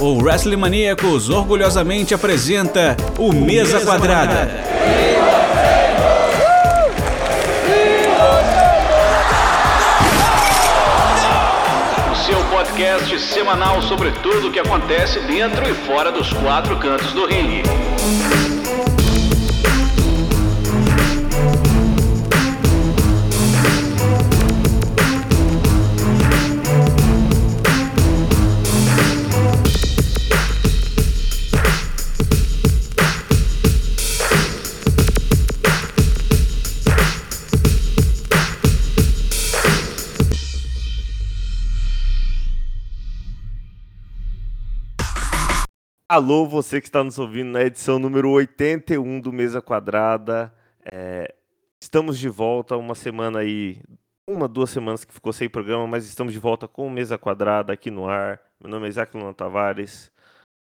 o Wrestling Maníacos orgulhosamente apresenta o Mesa Quadrada. O seu podcast semanal sobre tudo o que acontece dentro e fora dos quatro cantos do ringue. Alô, você que está nos ouvindo na edição número 81 do Mesa Quadrada. É, estamos de volta, uma semana aí, uma, duas semanas que ficou sem programa, mas estamos de volta com o Mesa Quadrada aqui no ar. Meu nome é Isaac Luna Tavares.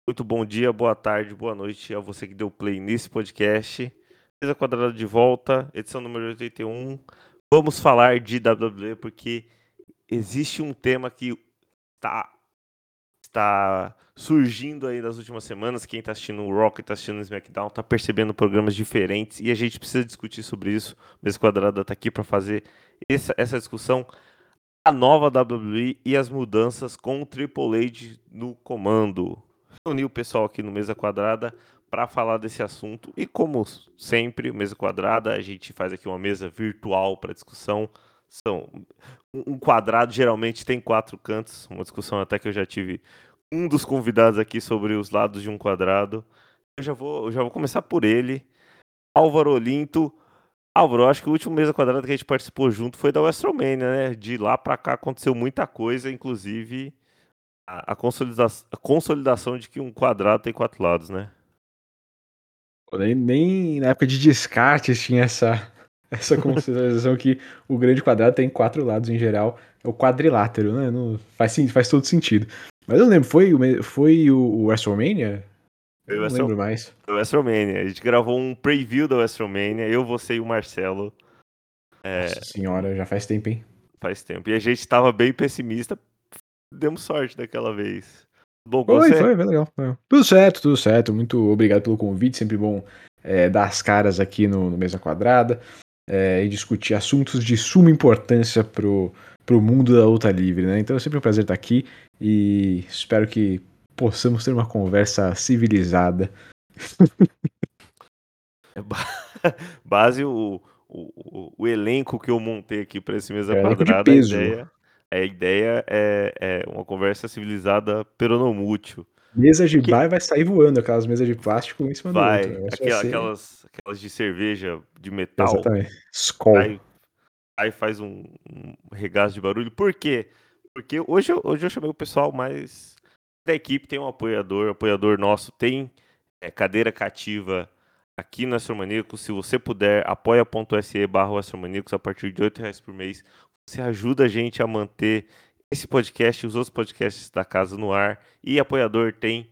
Muito bom dia, boa tarde, boa noite a você que deu play nesse podcast. Mesa Quadrada de volta, edição número 81. Vamos falar de WWE porque existe um tema que está está surgindo aí nas últimas semanas. Quem está assistindo o Rock, está assistindo o SmackDown, está percebendo programas diferentes e a gente precisa discutir sobre isso. O Mesa Quadrada está aqui para fazer essa, essa discussão. A nova WWE e as mudanças com o Triple H no comando. Reuni o pessoal aqui no Mesa Quadrada para falar desse assunto. E como sempre, Mesa Quadrada, a gente faz aqui uma mesa virtual para discussão. São um quadrado geralmente tem quatro cantos, uma discussão até que eu já tive um dos convidados aqui sobre os lados de um quadrado. Eu já vou, eu já vou começar por ele, Álvaro Olinto. Álvaro, acho que o último mesa quadrada que a gente participou junto foi da WrestleMania, né? De lá para cá aconteceu muita coisa, inclusive a, a, consolidação, a consolidação de que um quadrado tem quatro lados, né? Nem, nem na época de descartes tinha essa, essa consideração que o grande quadrado tem quatro lados em geral. É o quadrilátero, né? Não, faz, faz todo sentido. Mas eu lembro, foi, foi o, o WrestleMania? Eu não lembro mais. O WrestleMania. A gente gravou um preview da WrestleMania, eu, você e o Marcelo. É... Nossa senhora, já faz tempo, hein? Faz tempo. E a gente tava bem pessimista. Demos sorte daquela vez. Bom, foi, você... foi, foi legal. Foi. Tudo certo, tudo certo. Muito obrigado pelo convite. Sempre bom é, dar as caras aqui no, no Mesa Quadrada é, e discutir assuntos de suma importância pro, pro mundo da luta livre, né? Então é sempre um prazer estar aqui e espero que possamos ter uma conversa civilizada. É base o, o, o, elenco que eu montei aqui para esse mesa é, quadrada. A ideia, a ideia é, é, uma conversa civilizada peronomútil. Mesa de que... bar vai sair voando, aquelas mesas de plástico em cima vai, do outro. Aquela, ser... aquelas, aquelas de cerveja de metal. Exatamente. Skol. Aí, aí faz um, um regaço de barulho. Por quê? Porque hoje, hoje eu chamei o pessoal mais da equipe, tem um apoiador, apoiador nosso tem é, cadeira cativa aqui no Astromaníacos. Se você puder, apoia.se barra Astromaníacos a partir de R$ reais por mês. Você ajuda a gente a manter esse podcast e os outros podcasts da casa no ar. E apoiador tem.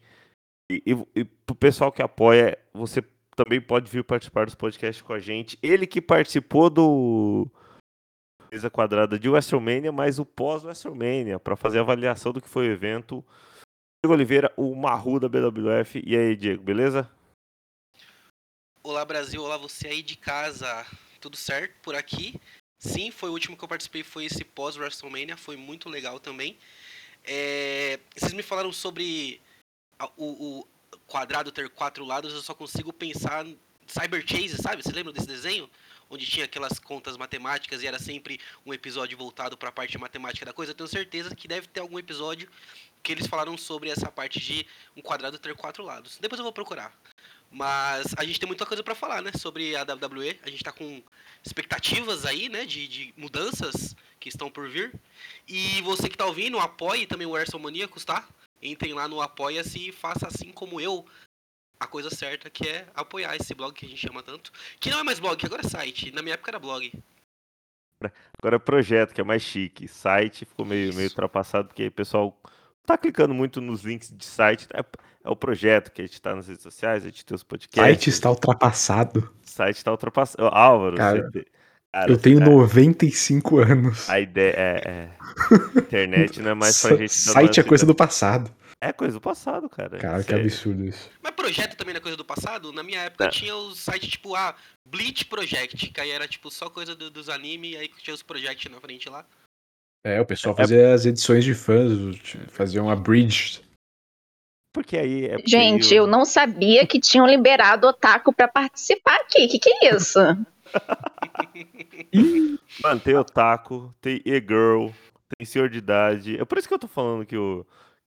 E, e, e pro pessoal que apoia, você também pode vir participar dos podcasts com a gente. Ele que participou do mesa quadrada de WrestleMania, mas o pós-WrestleMania, para fazer a avaliação do que foi o evento. Diego Oliveira, o Marru da BWF. E aí, Diego, beleza? Olá, Brasil. Olá, você aí de casa. Tudo certo por aqui? Sim, foi o último que eu participei, foi esse pós-WrestleMania. Foi muito legal também. É... Vocês me falaram sobre o, o quadrado ter quatro lados, eu só consigo pensar Cyber Chase, sabe? Você lembra desse desenho? onde tinha aquelas contas matemáticas e era sempre um episódio voltado para a parte matemática da coisa, eu tenho certeza que deve ter algum episódio que eles falaram sobre essa parte de um quadrado ter quatro lados. Depois eu vou procurar. Mas a gente tem muita coisa para falar, né? Sobre a WWE. A gente está com expectativas aí, né? De, de, mudanças que estão por vir. E você que está ouvindo, apoie também o Erson Maníacos, tá? Entrem lá no Apoia-se e faça assim como eu a coisa certa que é apoiar esse blog que a gente chama tanto. Que não é mais blog, agora é site. Na minha época era blog. Agora é projeto, que é mais chique. Site ficou meio, meio ultrapassado, porque o pessoal tá clicando muito nos links de site. É, é o projeto que a gente tá nas redes sociais, a gente tem os podcasts. Site está ultrapassado. Site está ultrapassado. Álvaro, Cara, você, Cara, Eu tenho cara, 95 anos. A ideia é, é- Internet não é mais pra gente. Site é coisa do passado. É coisa do passado, cara. Cara, que Sério. absurdo isso. Mas projeto também não é coisa do passado? Na minha época É. tinha os sites tipo, ah, Bleach Project, que aí era tipo só coisa do- dos animes, e aí tinha os projects na frente lá. É, o pessoal É- fazia as edições de fãs, o- fazia uma bridge. Porque aí é porque Gente, aí eu não sabia que tinham liberado otaku pra participar aqui. Que que é isso? Mano, tem otaku, tem e-girl, tem senhor de idade. É por isso que eu tô falando que o,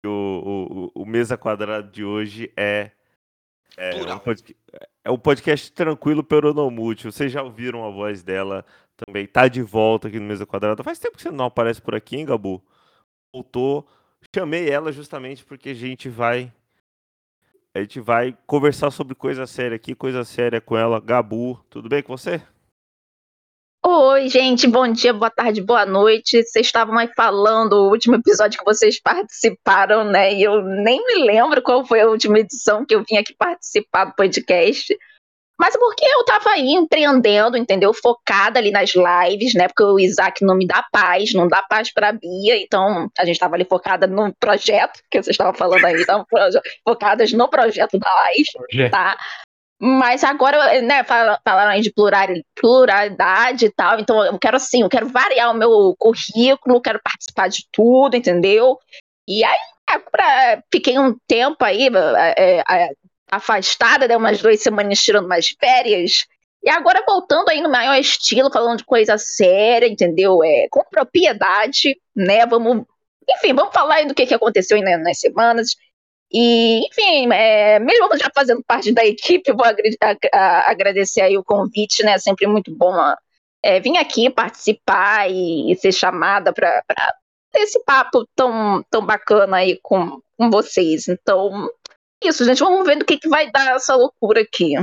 que o, o, o mesa quadrada de hoje é. É um, podca- é um podcast tranquilo peronomútil. Vocês já ouviram a voz dela também. Tá de volta aqui no Mesa Quadrada. Faz tempo que você não aparece por aqui, hein, Gabu? Voltou. Chamei ela justamente porque a gente vai. A gente vai conversar sobre coisa séria aqui, coisa séria com ela. Gabu, tudo bem com você? Oi, gente, bom dia, boa tarde, boa noite. Vocês estavam aí falando o último episódio que vocês participaram, né? E eu nem me lembro qual foi a última edição que eu vim aqui participar do podcast. Mas porque eu tava aí empreendendo, entendeu? Focada ali nas lives, né? Porque o Isaac não me dá paz, não dá paz pra Bia. Então, a gente tava ali focada no projeto, que vocês estavam falando aí, estavam focadas no projeto da live tá? Mas agora, né, fala- falaram aí de plural- pluralidade e tal, então eu quero assim, eu quero variar o meu currículo, quero participar de tudo, entendeu? E aí, é, pra- fiquei um tempo aí é, é, afastada, né, umas duas semanas tirando umas férias, e agora voltando aí no maior estilo, falando de coisa séria, entendeu? É, com propriedade, né, vamos... Enfim, vamos falar aí do que, que aconteceu na- nas semanas. E, enfim, é, mesmo já fazendo parte da equipe, vou agradecer aí o convite, né? Sempre muito bom é, vir aqui participar e, e ser chamada para ter esse papo tão, tão bacana aí com, com vocês. Então, isso, gente, vamos ver do que, que vai dar essa loucura aqui.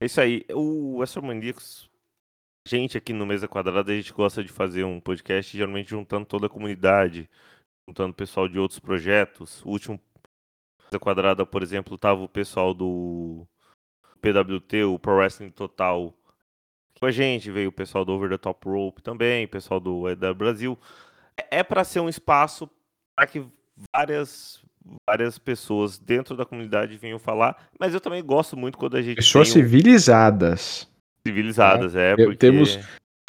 É isso aí. O Astromaníacos, gente aqui no Mesa Quadrada, a gente gosta de fazer um podcast geralmente juntando toda a comunidade, juntando pessoal de outros projetos. O último Mesa Quadrada, por exemplo, tava o pessoal do PWT, o Pro Wrestling Total. Com a gente veio o pessoal do Over the Top Rope também, pessoal do EW Brasil. É para ser um espaço para que várias várias pessoas dentro da comunidade venham falar, mas eu também gosto muito quando a gente Pessoas tem um- civilizadas. civilizadas, é, Te- porque... temos-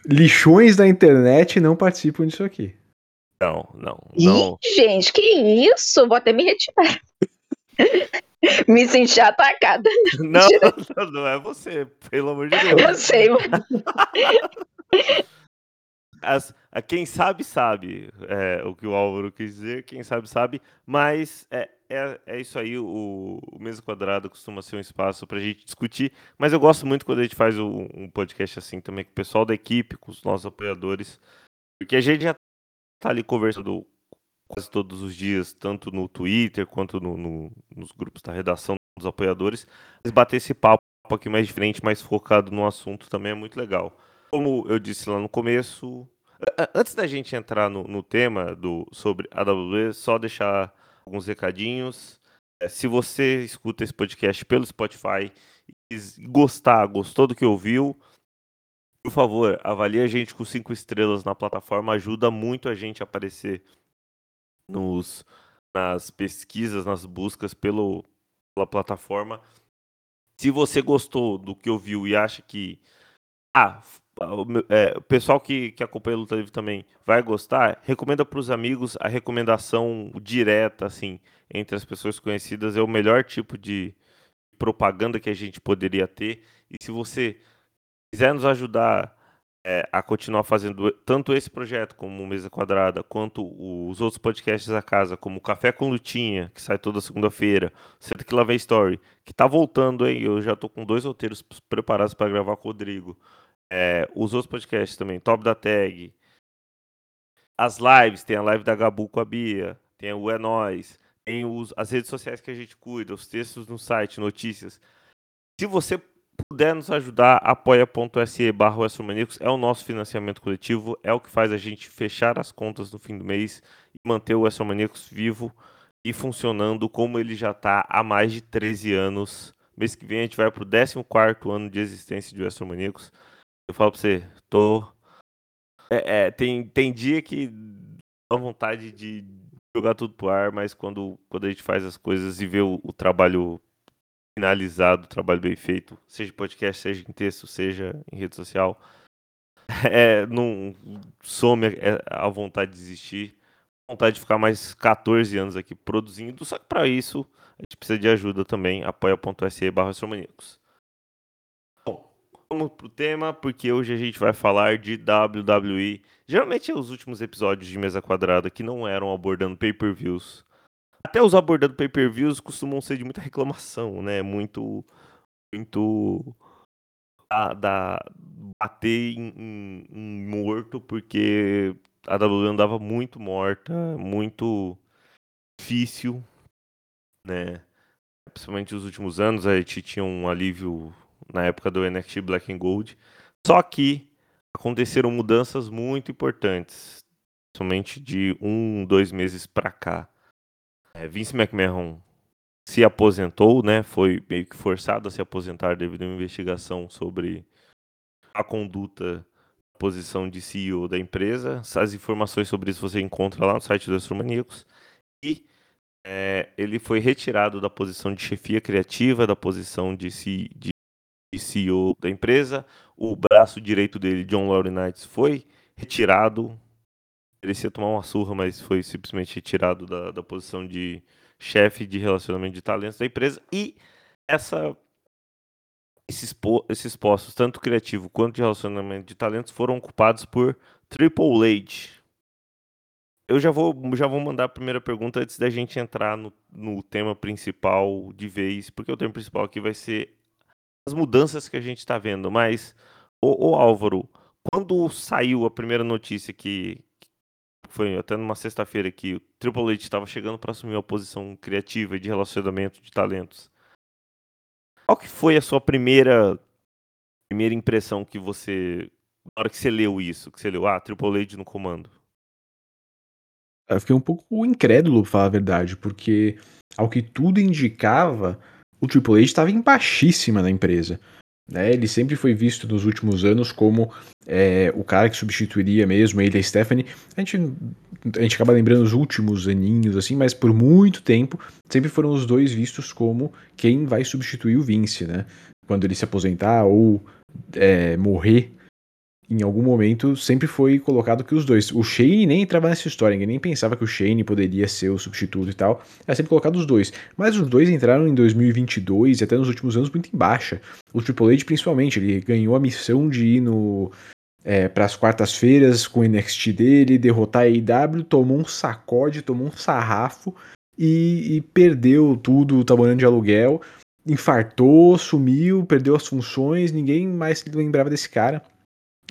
Lixões da internet não participam disso aqui. Não, não, não. Ih, gente, que isso? Vou até me retirar. me senti atacada. Não, não, não é você, pelo amor de Deus. Eu sei, As- a quem sabe, sabe é, o que o Álvaro quis dizer, quem sabe, sabe, mas é, é, é isso aí, o, o Mesa costuma ser um espaço pra gente discutir, mas eu gosto muito quando a gente faz um, um podcast assim também com o pessoal da equipe, com os nossos apoiadores, porque a gente já tá ali conversando quase todos os dias, tanto no Twitter quanto no- no- nos grupos da redação dos apoiadores, mas bater esse papo aqui mais diferente, mais focado no assunto também é muito legal. Como eu disse lá no começo, a- a- antes da gente entrar no, no tema do, sobre AWE, só deixar alguns recadinhos. É, se você escuta esse podcast pelo Spotify e gostar, gostou do que ouviu, por favor, avalie a gente com cinco estrelas na plataforma, ajuda muito a gente a aparecer nos, nas pesquisas, nas buscas pelo, pela plataforma. Se você gostou do que ouviu e acha que ah, o é, o pessoal que, que acompanha a Luta Livre também vai gostar, recomenda para os amigos a recomendação direta, assim, entre as pessoas conhecidas, é o melhor tipo de propaganda que a gente poderia ter. E se você quiser nos ajudar é, a continuar fazendo tanto esse projeto como Mesa Quadrada, quanto os outros podcasts da casa, como Café com Lutinha, que sai toda segunda-feira, Senta que lá vem Story, que tá voltando, hein? Eu já tô com dois roteiros preparados para gravar com o Rodrigo. É, os outros podcasts também, Top da Tag, as lives, tem a live da Gabu com a Bia, tem o É Nós, tem os, as redes sociais que a gente cuida, os textos no site, notícias. Se você puder nos ajudar, apoia.se barra é o nosso financiamento coletivo, é o que faz a gente fechar as contas no fim do mês e manter o Maníacos vivo e funcionando como ele já está há mais de 13 anos. Mês que vem a gente vai para o 14 ano de existência de Maníacos. Eu falo pra você, tô. É, é, tem, tem dia que dá vontade de jogar tudo pro ar, mas quando, quando a gente faz as coisas e vê o, o trabalho finalizado, o trabalho bem feito, seja podcast, seja em texto, seja em rede social, é, não some a vontade de desistir, vontade de ficar mais 14 anos aqui produzindo, só que para isso a gente precisa de ajuda também, apoia.se barra vamos pro tema, porque hoje a gente vai falar de WWE. Geralmente é os últimos episódios de Mesa Quadrada que não eram abordando pay-per-views. Até os abordando pay-per-views costumam ser de muita reclamação, né? Muito. Muito. Da, da bater em, em, em morto, porque a WWE andava muito morta, muito difícil, né? Principalmente nos últimos anos, a gente tinha um alívio na época do NXT Black and Gold. Só que aconteceram mudanças muito importantes, somente de um, dois meses para cá. É, Vince McMahon se aposentou, né? Foi meio que forçado a se aposentar devido a uma investigação sobre a conduta, a posição de CEO da empresa. As informações sobre isso você encontra lá no site dos Astromaníacos. E é, ele foi retirado da posição de chefia criativa, da posição de, C, de, CEO da empresa. O braço direito dele, John Laurinaitis, foi retirado. Merecia tomar uma surra, mas foi simplesmente retirado da, da posição de chefe de relacionamento de talentos da empresa. E essa esses, esses postos, tanto criativo quanto de relacionamento de talentos, foram ocupados por Triple H. Eu já vou, já vou mandar a primeira pergunta antes da gente entrar no, no tema principal de vez, porque o tema principal aqui vai ser as mudanças que a gente está vendo. Mas, ô, Álvaro, quando saiu a primeira notícia que, que foi até numa sexta-feira que o Triple H estava chegando para assumir uma posição criativa de relacionamento de talentos, qual que foi a sua primeira primeira impressão que você na hora que você leu isso, que você leu, ah, Triple H no comando? Eu fiquei um pouco incrédulo, pra falar a verdade, porque ao que tudo indicava, o Triple H estava em baixíssima na empresa. Né? Ele sempre foi visto nos últimos anos como é, o cara que substituiria mesmo ele e a Stephanie. A gente, a gente acaba lembrando os últimos aninhos, assim, mas por muito tempo sempre foram os dois vistos como quem vai substituir o Vince, né? Quando ele se aposentar ou é, morrer em algum momento sempre foi colocado que os dois. O Shane nem entrava nessa história, ninguém nem pensava que o Shane poderia ser o substituto e tal. Era sempre colocado os dois. Mas os dois entraram em 2022 e até nos últimos anos muito em baixa. O Triple H principalmente, ele ganhou a missão de ir no é, para as quartas-feiras com o NXT dele, derrotar a AEW, tomou um sacode, tomou um sarrafo e, e perdeu tudo, trabalhando de aluguel, infartou, sumiu, perdeu as funções, ninguém mais lembrava desse cara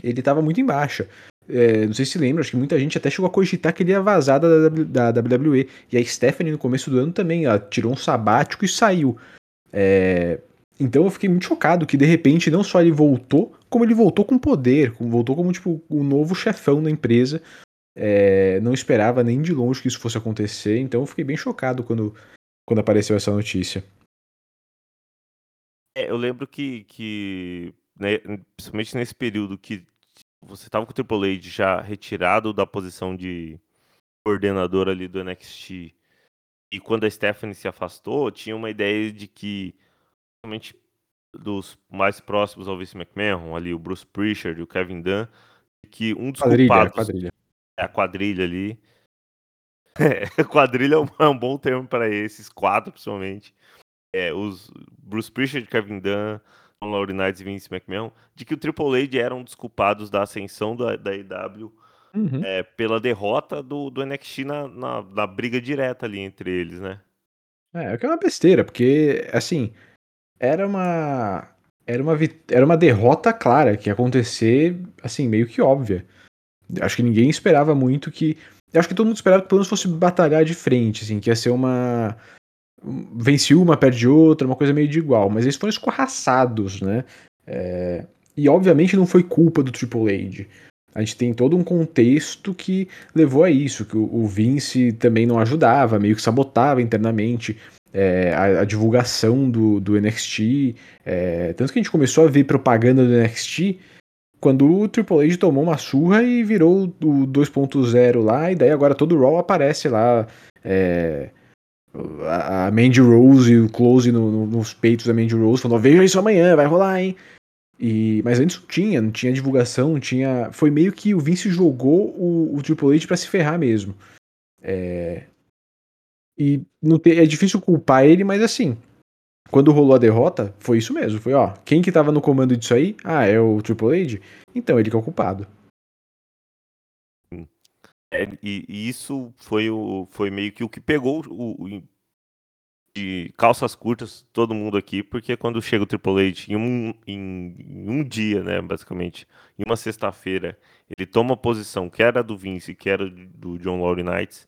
ele estava muito em baixa. É, não sei se lembra, acho que muita gente até chegou a cogitar que ele ia vazar da, da, da WWE. E a Stephanie, no começo do ano, também ela tirou um sabático e saiu. É, então eu fiquei muito chocado que de repente não só ele voltou, como ele voltou com poder, voltou como tipo o novo chefão da empresa. É, não esperava nem de longe que isso fosse acontecer, então eu fiquei bem chocado quando, quando apareceu essa notícia. É, eu lembro que, que né, principalmente nesse período que você estava com o Triple H já retirado da posição de coordenador ali do NXT e quando a Stephanie se afastou, tinha uma ideia de que realmente dos mais próximos ao Vince McMahon, ali o Bruce Prichard e o Kevin Dunn, que um dos quadrilha, culpados quadrilha. é a quadrilha ali. É, quadrilha é um, é um bom termo para esses quatro, principalmente. É, os Bruce Prichard, Kevin Dunn, Laurinaitis e Vince McMahon, de que o Triple H era um dos culpados da ascensão da, da EW uhum. é, pela derrota do, do NXT na, na, na, briga direta ali entre eles, né? É, é que é uma besteira, porque, assim, era uma. Era uma, era uma derrota clara que ia acontecer, assim, meio que óbvia. Acho que ninguém esperava muito que. Acho que todo mundo esperava que pelo menos fosse batalhar de frente, assim, que ia ser uma vence uma, perde outra, uma coisa meio de igual, mas eles foram escorraçados, né? É, e obviamente não foi culpa do Triple H. A gente tem todo um contexto que levou a isso, que o, Vince também não ajudava, meio que sabotava internamente é, a, a, divulgação do, do NXT. É, tanto que a gente começou a ver propaganda do NXT quando o Triple H tomou uma surra e virou o 2.0 lá, e daí agora todo o Raw aparece lá. É, a Mandy Rose e o Close no, no, nos peitos da Mandy Rose, falando: veja isso amanhã, vai rolar, hein? E, mas antes não tinha, não tinha divulgação, não tinha. Foi meio que o Vince jogou o, o Triple H pra se ferrar mesmo. É, e não te, é difícil culpar ele, mas assim, quando rolou a derrota, foi isso mesmo. Foi, ó, quem que tava no comando disso aí? Ah, é o Triple H? Então ele que é o culpado. É, e, e, isso foi, o, foi meio que o que pegou o, o, de calças curtas todo mundo aqui, porque quando chega o Triple H em um, em, em um dia, né, basicamente, em uma sexta-feira, ele toma a posição que era do Vince, que era do John Laurinaitis,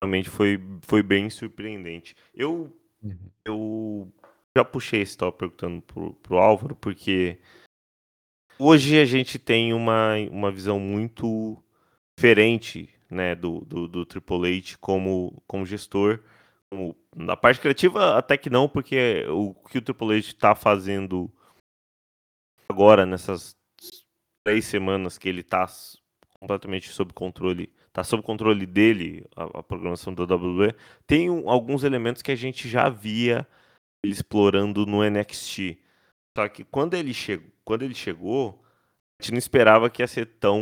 realmente foi, foi bem surpreendente. Eu, uhum. eu já puxei esse top perguntando pro, pro Álvaro, porque hoje a gente tem uma, uma visão muito diferente né, do, do, do Triple H como, como gestor. Como, na parte criativa, até que não, porque o que o Triple H está fazendo agora, nessas três semanas que ele está completamente sob controle tá sob controle dele, a, a programação da WWE, tem um, alguns elementos que a gente já via explorando no NXT. Só que quando ele, chegou, quando ele chegou, gente não esperava que ia ser tão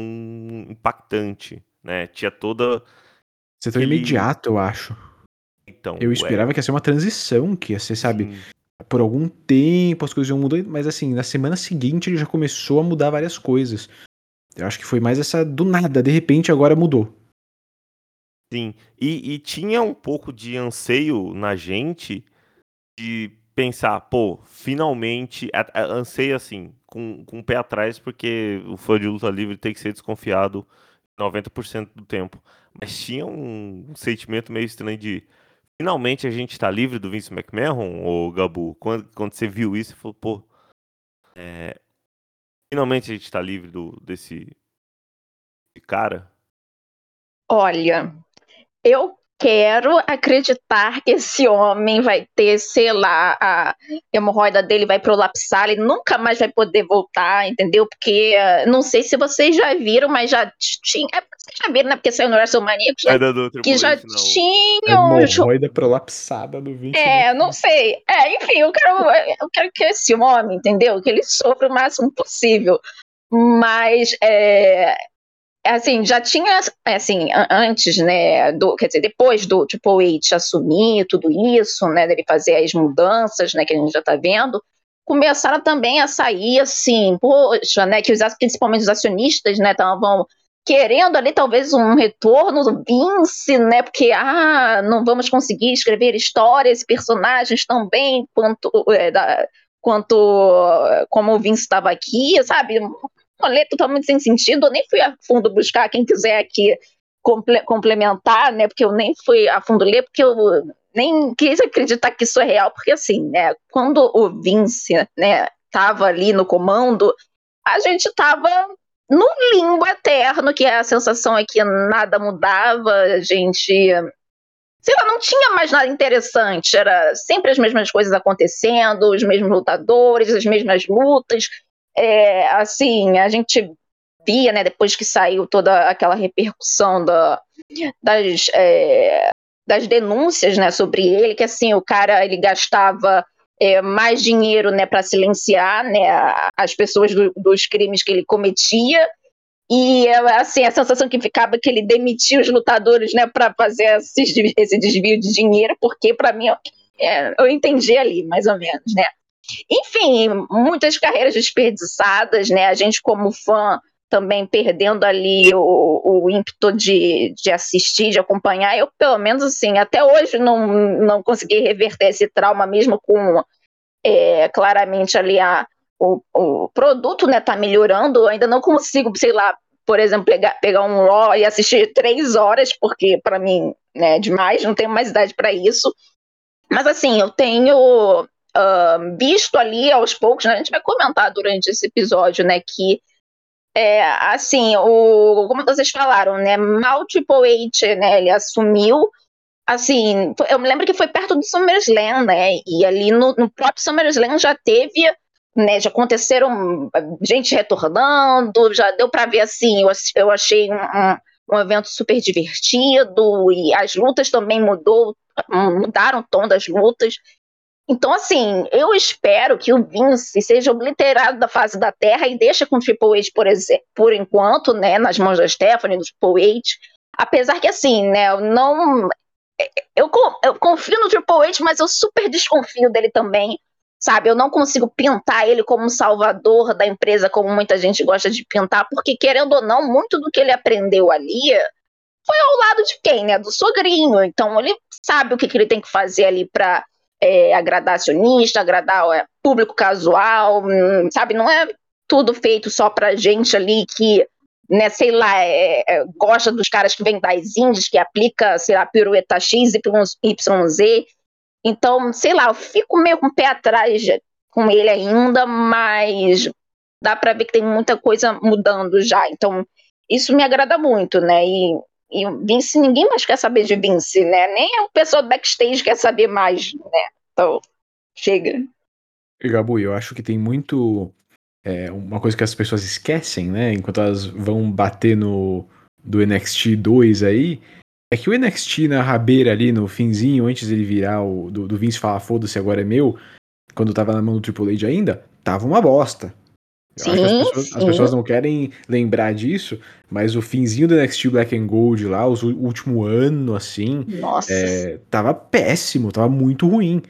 impactante, né? Tinha toda... Ser tão aquele... imediato, eu acho. Então, eu esperava é... que ia ser uma transição, que ia ser, sabe... Sim. Por algum tempo as coisas iam mudar, mas assim, na semana seguinte ele já começou a mudar várias coisas. Eu acho que foi mais essa do nada, de repente agora mudou. Sim, e, e tinha um pouco de anseio na gente de pensar, pô, finalmente, a, a, anseio assim, com, com o pé atrás, porque o fã de luta livre tem que ser desconfiado 90% do tempo. Mas tinha um, um, sentimento meio estranho de finalmente a gente tá livre do Vince McMahon, ou Gabu? Quando, quando você viu isso, você falou, pô, é, finalmente a gente tá livre do, desse cara? Olha, eu quero acreditar que esse homem vai ter, sei lá, a hemorroida dele vai prolapsar, ele nunca mais vai poder voltar, entendeu? Porque uh, não sei se vocês já viram, mas já tinha. É, vocês já viram, né? Porque saiu no WrestleMania que já, que já tinham. Hemorroida prolapsada do vídeo. É, não sei. É, enfim, eu quero, eu quero que esse homem, entendeu? Que ele sofra o máximo possível. Mas é, assim, já tinha, assim, antes, né, do, quer dizer, depois do Triple H assumir tudo isso, né, dele fazer as mudanças, né, que a gente já tá vendo, começaram também a sair, assim, poxa, né, que os, principalmente os acionistas, né, estavam querendo ali talvez um retorno do Vince, né, porque, ah, não vamos conseguir escrever histórias, personagens tão bem quanto, é, da, quanto como o Vince estava aqui, sabe, rolê totalmente sem sentido. Eu nem fui a fundo buscar, quem quiser aqui comple complementar, né? Porque eu nem fui a fundo ler, porque eu nem quis acreditar que isso é real, porque assim, né? Quando o Vince, né, tava ali no comando, a gente tava num limbo eterno, que a sensação é que nada mudava, a gente sei lá, não tinha mais nada interessante, era sempre as mesmas coisas acontecendo, os mesmos lutadores, as mesmas lutas, é, assim, a gente via, né, depois que saiu toda aquela repercussão da, das, é, das denúncias, né, sobre ele, que assim, o cara, ele gastava é, mais dinheiro, né, para silenciar, né, as pessoas do, dos crimes que ele cometia, e assim, a sensação que ficava é que ele demitia os lutadores, né, para fazer esse, esse desvio de dinheiro, porque para mim, é, eu entendi ali, mais ou menos, né, enfim, muitas carreiras desperdiçadas, né? A gente, como fã, também perdendo ali o, o ímpeto de, de assistir, de acompanhar. Eu, pelo menos, assim, até hoje não, não consegui reverter esse trauma, mesmo com é, claramente ali a, o, o produto né, tá melhorando. Eu ainda não consigo, sei lá, por exemplo, pegar, pegar um Raw e assistir três horas, porque para mim né, é demais, não tenho mais idade para isso. Mas assim, eu tenho uh, visto ali aos poucos, né? A gente vai comentar durante esse episódio, né? Que é, assim, o, como vocês falaram, né? Mal Triple H, né? Ele assumiu, assim, eu me lembro que foi perto do SummerSlam, né? E ali no, no próprio SummerSlam já teve né, já aconteceram gente retornando, já deu para ver assim, eu, eu achei um, um, um, evento super divertido e as lutas também mudou, mudaram o tom das lutas. Então, assim, eu espero que o Vince seja obliterado da face da Terra e deixe com o Triple H, por, exemplo, por enquanto, né, nas mãos da Stephanie, do Triple H. Apesar que, assim, né, eu não. Eu, eu confio no Triple H, mas eu super desconfio dele também sabe? Eu não consigo pintar ele como um salvador da empresa, como muita gente gosta de pintar, porque, querendo ou não, muito do que ele aprendeu ali foi ao lado de quem, né? Do sogrinho. Então, ele sabe o que, que ele tem que fazer ali para é, agradar acionista, agradar é, público casual, hum, sabe? Não é tudo feito só pra gente ali que, né, sei lá, é, é, gosta dos caras que vêm das Índias, que aplica, sei lá, pirueta X, Y, Z, então, sei lá, eu fico meio com o pé atrás com ele ainda, mas dá para ver que tem muita coisa mudando já. Então, isso me agrada muito, né? E, e Vince, ninguém mais quer saber de Vince, né? Nem o pessoal do backstage quer saber mais, né? Então, chega. E Gabu, eu acho que tem muito. É, uma coisa que as pessoas esquecem, né? Enquanto elas vão bater no do NXT 2 aí, é que o NXT na rabeira ali, no finzinho, antes dele virar o. Do, do Vince falar, foda-se, agora é meu, quando tava na mão do Triple H ainda, tava uma bosta. Sim, as, pessoas, as, pessoas, não querem lembrar disso, mas o finzinho do NXT Black and Gold lá, o último ano, assim, é, tava péssimo, tava muito ruim.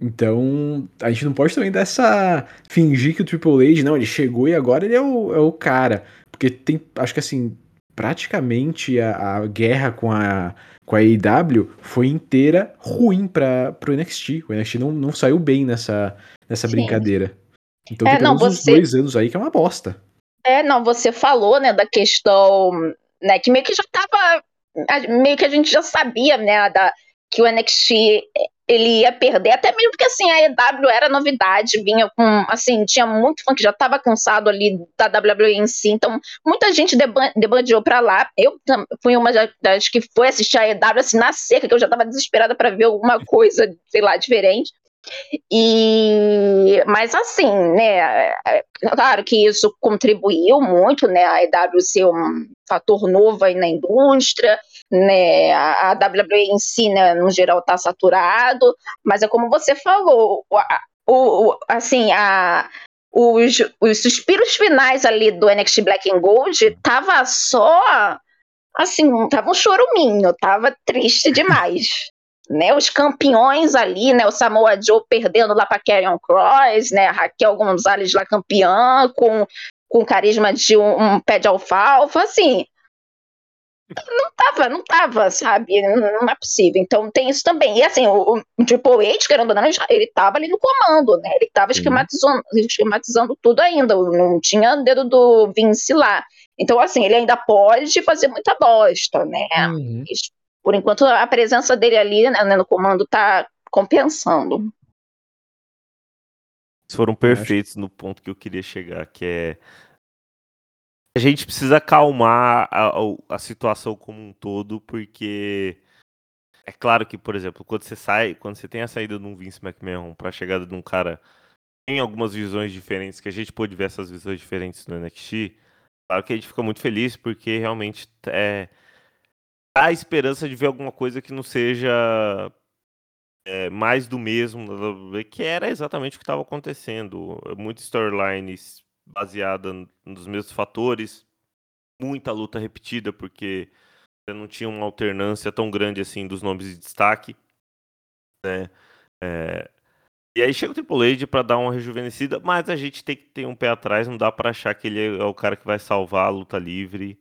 Então, a gente não pode também dessa. fingir que o Triple H, não, ele chegou e agora ele é o, é o cara. Porque tem. Acho que assim, praticamente a, a guerra com a, com a AEW foi inteira ruim para o NXT. O NXT não, não saiu bem nessa, nessa brincadeira. Então é, tem não, você... uns dois anos aí que é uma bosta. É, não, você falou, né, da questão, né, que meio que já tava, meio que a gente já sabia, né, da, que o NXT ele ia perder, até mesmo porque assim, a EW era novidade, vinha com, assim, tinha muito fã que já estava cansado ali da WWE em si, então muita gente debandeou para lá, eu fui uma das que foi assistir a EW assim, na seca, que eu já estava desesperada para ver alguma coisa, sei lá, diferente, e, mas assim, né, é, claro que isso contribuiu muito, né, a EW ser um fator novo aí na indústria, né, a, a WWE em si, né, no geral está saturado, mas é como você falou, o, o assim, a, os, os suspiros finais ali do NXT Black and Gold tava só, assim, tava um choruminho, tava triste demais. Né, os campeões ali, né, o Samoa Joe perdendo lá para Karrion Cross, né, a Raquel Gonzalez lá campeã, com, com carisma de um, um pé de alfalfa, assim, não tava, não tava, sabe, não, é possível, então tem isso também, e assim, o, o Triple H, querendo ou não, ele tava ali no comando, né, ele tava esquematizando, esquematizando tudo ainda, não tinha dedo do Vince lá, então assim, ele ainda pode fazer muita bosta, né, uhum por enquanto a presença dele ali né, no comando está compensando. Foram perfeitos no ponto que eu queria chegar, que é a gente precisa acalmar a, a, situação como um todo, porque é claro que, por exemplo, quando você sai, quando você tem a saída de um Vince McMahon para a chegada de um cara tem algumas visões diferentes, que a gente pôde ver essas visões diferentes no NXT, claro que a gente fica muito feliz porque realmente é, a esperança de ver alguma coisa que não seja é, mais do mesmo, que era exatamente o que estava acontecendo. Muitas storylines baseada nos mesmos fatores, muita luta repetida, porque não tinha uma alternância tão grande assim dos nomes de destaque. Né? É... E aí chega o Triple H para dar uma rejuvenescida, mas a gente tem que ter um pé atrás, não dá para achar que ele é o cara que vai salvar a luta livre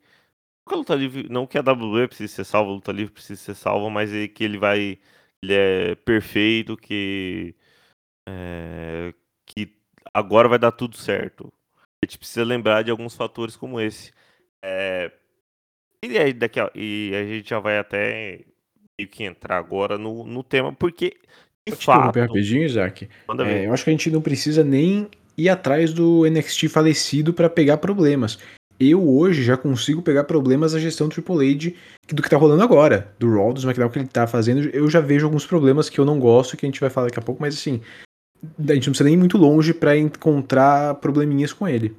a luta livre, não que a WWE precise ser salva, a luta livre precisa ser salva, mas é que ele vai, ele é perfeito, que é, que agora vai dar tudo certo. A gente precisa lembrar de alguns fatores como esse. É, e aí daqui a, e a gente já vai até meio que entrar agora no, no tema, porque de Vou fato, rapidinho, Isaac. É, eu acho que a gente não precisa nem ir atrás do NXT falecido para pegar problemas eu hoje já consigo pegar problemas da gestão Triple H do que tá rolando agora, do Raw, do SmackDown que ele tá fazendo. Eu já vejo alguns problemas que eu não gosto, que a gente vai falar daqui a pouco, mas assim, a gente não precisa nem muito longe para encontrar probleminhas com ele.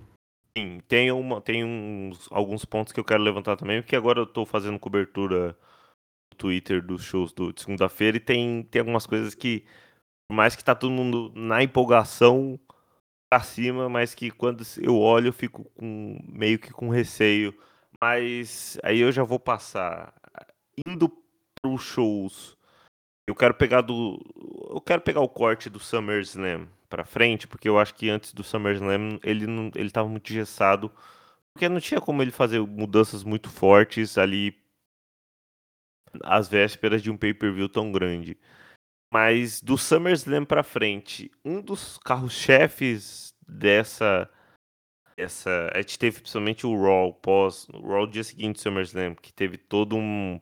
Sim, tem, uma, tem uns, alguns pontos que eu quero levantar também, porque agora eu tô fazendo cobertura no Twitter dos shows do, de segunda-feira e tem, tem algumas coisas que, por mais que tá todo mundo na empolgação pra cima, mas que quando eu olho eu fico com, meio que com receio. Mas aí eu já vou passar. Indo pros shows, eu quero pegar do. Eu quero pegar o corte do SummerSlam pra frente, porque eu acho que antes do SummerSlam ele não, ele tava muito engessado, porque não tinha como ele fazer mudanças muito fortes ali às vésperas de um pay-per-view tão grande. Mas do SummerSlam pra frente, um dos carros-chefes dessa essa, a gente teve principalmente o Raw pós, o Raw dia seguinte do SummerSlam, que teve todo um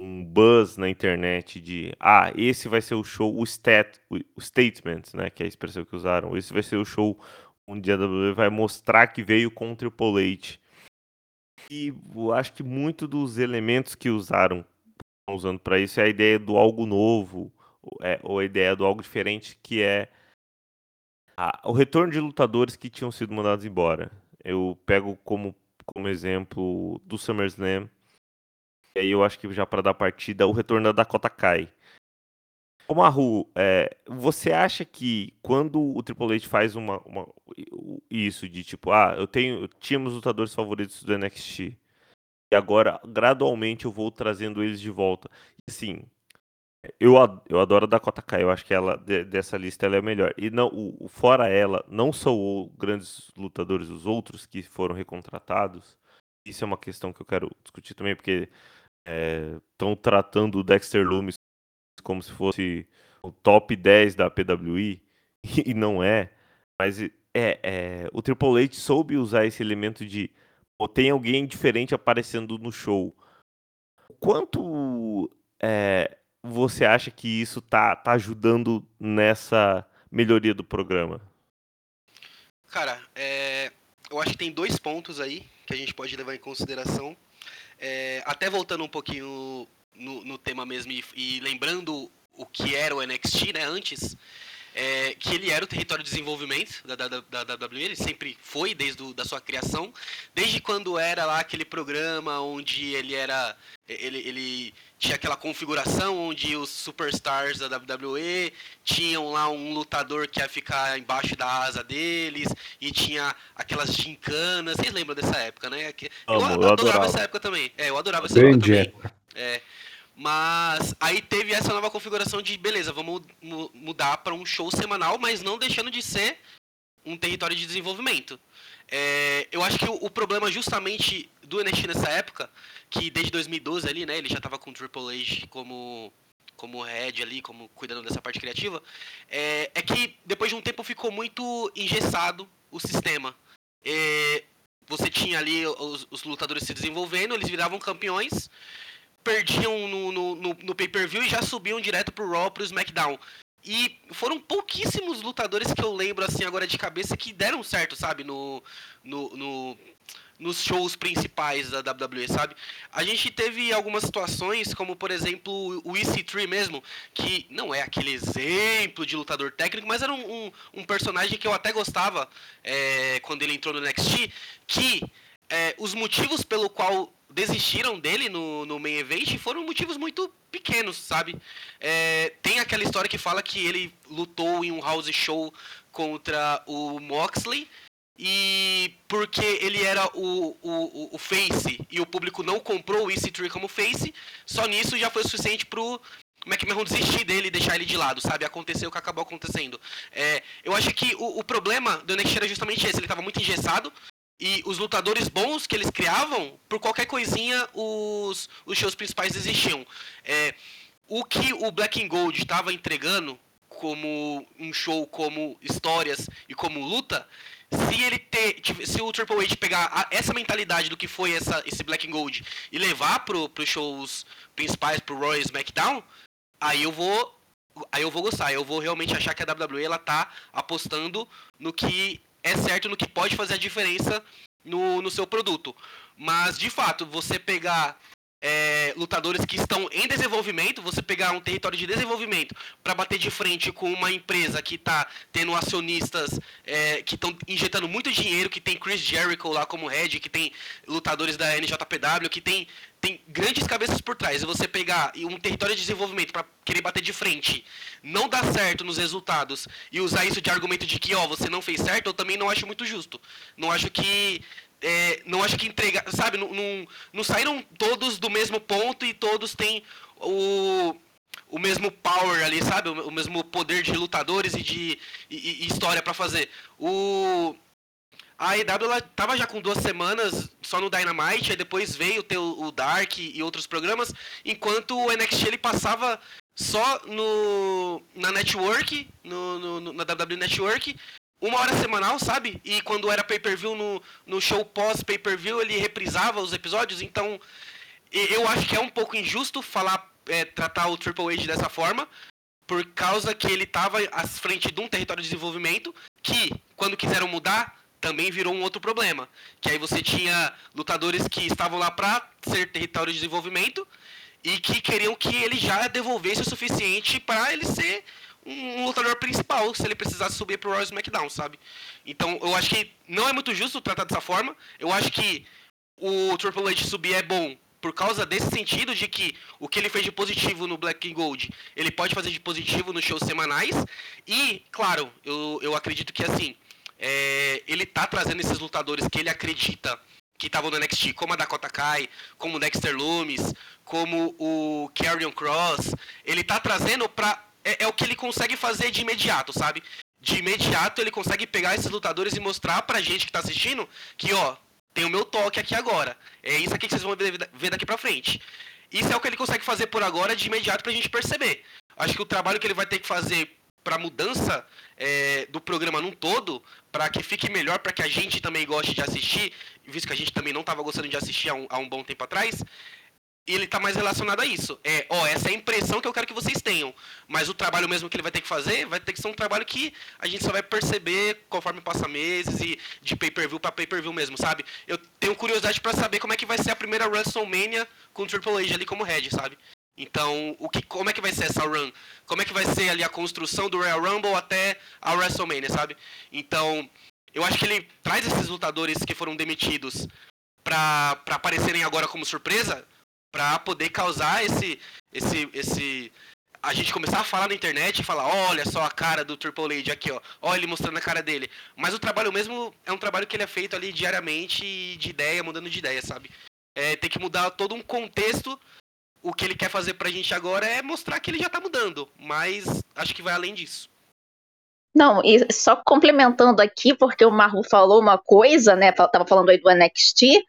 um buzz na internet de ah, esse vai ser o show, o, stat, o statement, né, que é a expressão que usaram, esse vai ser o show onde a WWE vai mostrar que veio com o Triple H. E eu acho que muito dos elementos que usaram usando para isso é a ideia do algo novo, é, ou a ideia do algo diferente, que é a, o retorno de lutadores que tinham sido mandados embora. Eu pego como, como exemplo do SummerSlam, e aí eu acho que já para dar partida, o retorno da Dakota Kai. Ô Maru, é, você acha que quando o Triple H faz uma, uma, isso de tipo, ah, eu tenho, tínhamos lutadores favoritos do NXT e agora gradualmente eu vou trazendo eles de volta. Assim, eu, eu adoro a Dakota Kai, eu acho que ela de, dessa lista ela é a melhor. E não, o, fora ela, não são grandes lutadores os outros que foram recontratados. Isso é uma questão que eu quero discutir também, porque estão é, tratando o Dexter Loomis como se fosse o top 10 da PWI, e não é. Mas é, é, o Triple H soube usar esse elemento de pô, tem alguém diferente aparecendo no show. Quanto é, você acha que isso tá, tá ajudando nessa melhoria do programa? Cara, é, eu acho que tem dois pontos aí que a gente pode levar em consideração. É, até voltando um pouquinho no, no tema mesmo e, e, lembrando o que era o NXT, né, antes, é, que ele era o território de desenvolvimento da, da, da, da WWE, ele sempre foi desde a da sua criação, desde quando era lá aquele programa onde ele era, ele, ele tinha aquela configuração onde os superstars da WWE tinham lá um lutador que ia ficar embaixo da asa deles e tinha aquelas gincanas. Vocês lembram dessa época, né? Eu, eu, adorava, adorava essa época também. É, eu adorava essa época também. É. Mas aí teve essa nova configuração de beleza, vamos mudar para um show semanal, mas não deixando de ser um território de desenvolvimento. É, eu acho que o, o, problema justamente do NXT nessa época, que desde 2012 ali, né, ele já estava com o Triple H como como head ali, como cuidando dessa parte criativa, é, é que depois de um tempo ficou muito engessado o sistema. É, você tinha ali os, os, lutadores se desenvolvendo, eles viravam campeões, perdiam no, no, no, no pay-per-view e já subiam direto pro Raw, pro SmackDown. E foram pouquíssimos lutadores que eu lembro, assim, agora de cabeça, que deram certo, sabe? No, no, no, nos shows principais da WWE, sabe? A gente teve algumas situações, como por exemplo o EC3 mesmo, que não é aquele exemplo de lutador técnico, mas era um, um, um personagem que eu até gostava é, quando ele entrou no NXT, que é, os motivos pelo qual desistiram dele no, no main event foram motivos muito pequenos, sabe? É, tem aquela história que fala que ele lutou em um house show contra o Moxley e porque ele era o, o, o face e o público não comprou o EC3 como face, só nisso já foi suficiente pro McMahon desistir dele e deixar ele de lado, sabe? Aconteceu o que acabou acontecendo. É, eu acho que o, o problema do NXT era justamente esse, ele estava muito engessado, e os lutadores bons que eles criavam, por qualquer coisinha, os, os shows principais existiam. É, o que o Black and Gold estava entregando como um show, como histórias e como luta, se ele ter, se o Triple H pegar a, essa mentalidade do que foi essa, esse Black and Gold e levar pro, pros shows principais, pro Royal SmackDown, aí eu vou, aí eu vou gostar, eu vou realmente achar que a WWE ela tá apostando no que é certo no que pode fazer a diferença no, no seu produto. Mas, de fato, você pegar é, lutadores que estão em desenvolvimento, você pegar um território de desenvolvimento para bater de frente com uma empresa que está tendo acionistas é, que estão injetando muito dinheiro, que tem Chris Jericho lá como head, que tem lutadores da NJPW, que tem, tem grandes cabeças por trás. E você pegar um território de desenvolvimento para querer bater de frente, não dar certo nos resultados e usar isso de argumento de que, ó, você não fez certo, eu também não acho muito justo. Não acho que é, não acho que entregar, sabe, não, não, não, saíram todos do mesmo ponto e todos têm o, o mesmo power ali, sabe, o, o mesmo poder de lutadores e de e, e história para fazer. O a AEW ela tava já com duas semanas só no Dynamite, aí depois veio ter o, o Dark e outros programas, enquanto o NXT ele passava só no na network, no, no, na WWE Network, uma hora semanal, sabe? E quando era pay-per-view no, no show pós pay-per-view, ele reprisava os episódios, então eu acho que é um pouco injusto falar, é, tratar o Triple H dessa forma, por causa que ele estava à frente de um território de desenvolvimento que, quando quiseram mudar, também virou um outro problema. Que aí você tinha lutadores que estavam lá para ser território de desenvolvimento e que queriam que ele já devolvesse o suficiente para ele ser um lutador principal se ele precisasse subir pro Royal SmackDown, sabe? Então eu acho que não é muito justo tratar dessa forma. Eu acho que o Triple H subir é bom por causa desse sentido de que o que ele fez de positivo no Black King Gold, ele pode fazer de positivo nos shows semanais. E, claro, eu, eu acredito que assim, é, ele tá trazendo esses lutadores que ele acredita que estavam no NXT, como a Dakota Kai, como o Dexter Loomis, como o Karrion Cross. Ele tá trazendo pra é, é o que ele consegue fazer de imediato, sabe? De imediato ele consegue pegar esses lutadores e mostrar pra gente que tá assistindo que, ó, tem o meu toque aqui agora. É isso aqui que vocês vão ver daqui pra frente. Isso é o que ele consegue fazer por agora de imediato pra gente perceber. Acho que o trabalho que ele vai ter que fazer para mudança é, do programa num todo, para que fique melhor, para que a gente também goste de assistir, visto que a gente também não estava gostando de assistir há um, há um, bom tempo atrás, ele tá mais relacionado a isso. É, ó, essa é a impressão que eu quero que vocês tenham. Mas o trabalho mesmo que ele vai ter que fazer, vai ter que ser um trabalho que a gente só vai perceber conforme passa meses e de pay-per-view para pay-per-view mesmo, sabe? Eu tenho curiosidade para saber como é que vai ser a primeira WrestleMania com o Triple H ali como head, sabe? Então, o que, como é que vai ser essa run? Como é que vai ser ali a construção do Royal Rumble até a WrestleMania, sabe? Então, eu acho que ele traz esses lutadores que foram demitidos para aparecerem agora como surpresa, para poder causar esse, esse, esse, a gente começar a falar na internet e falar, olha só a cara do Triple H aqui, ó, olha ele mostrando a cara dele. Mas o trabalho mesmo é um trabalho que ele é feito ali diariamente, de ideia, mudando de ideia, sabe? É, tem que mudar todo um contexto. O que ele quer fazer pra gente agora é mostrar que ele já tá mudando, mas acho que vai além disso. Não, e só complementando aqui, porque o Marro falou uma coisa, né? Tava falando aí do NXT,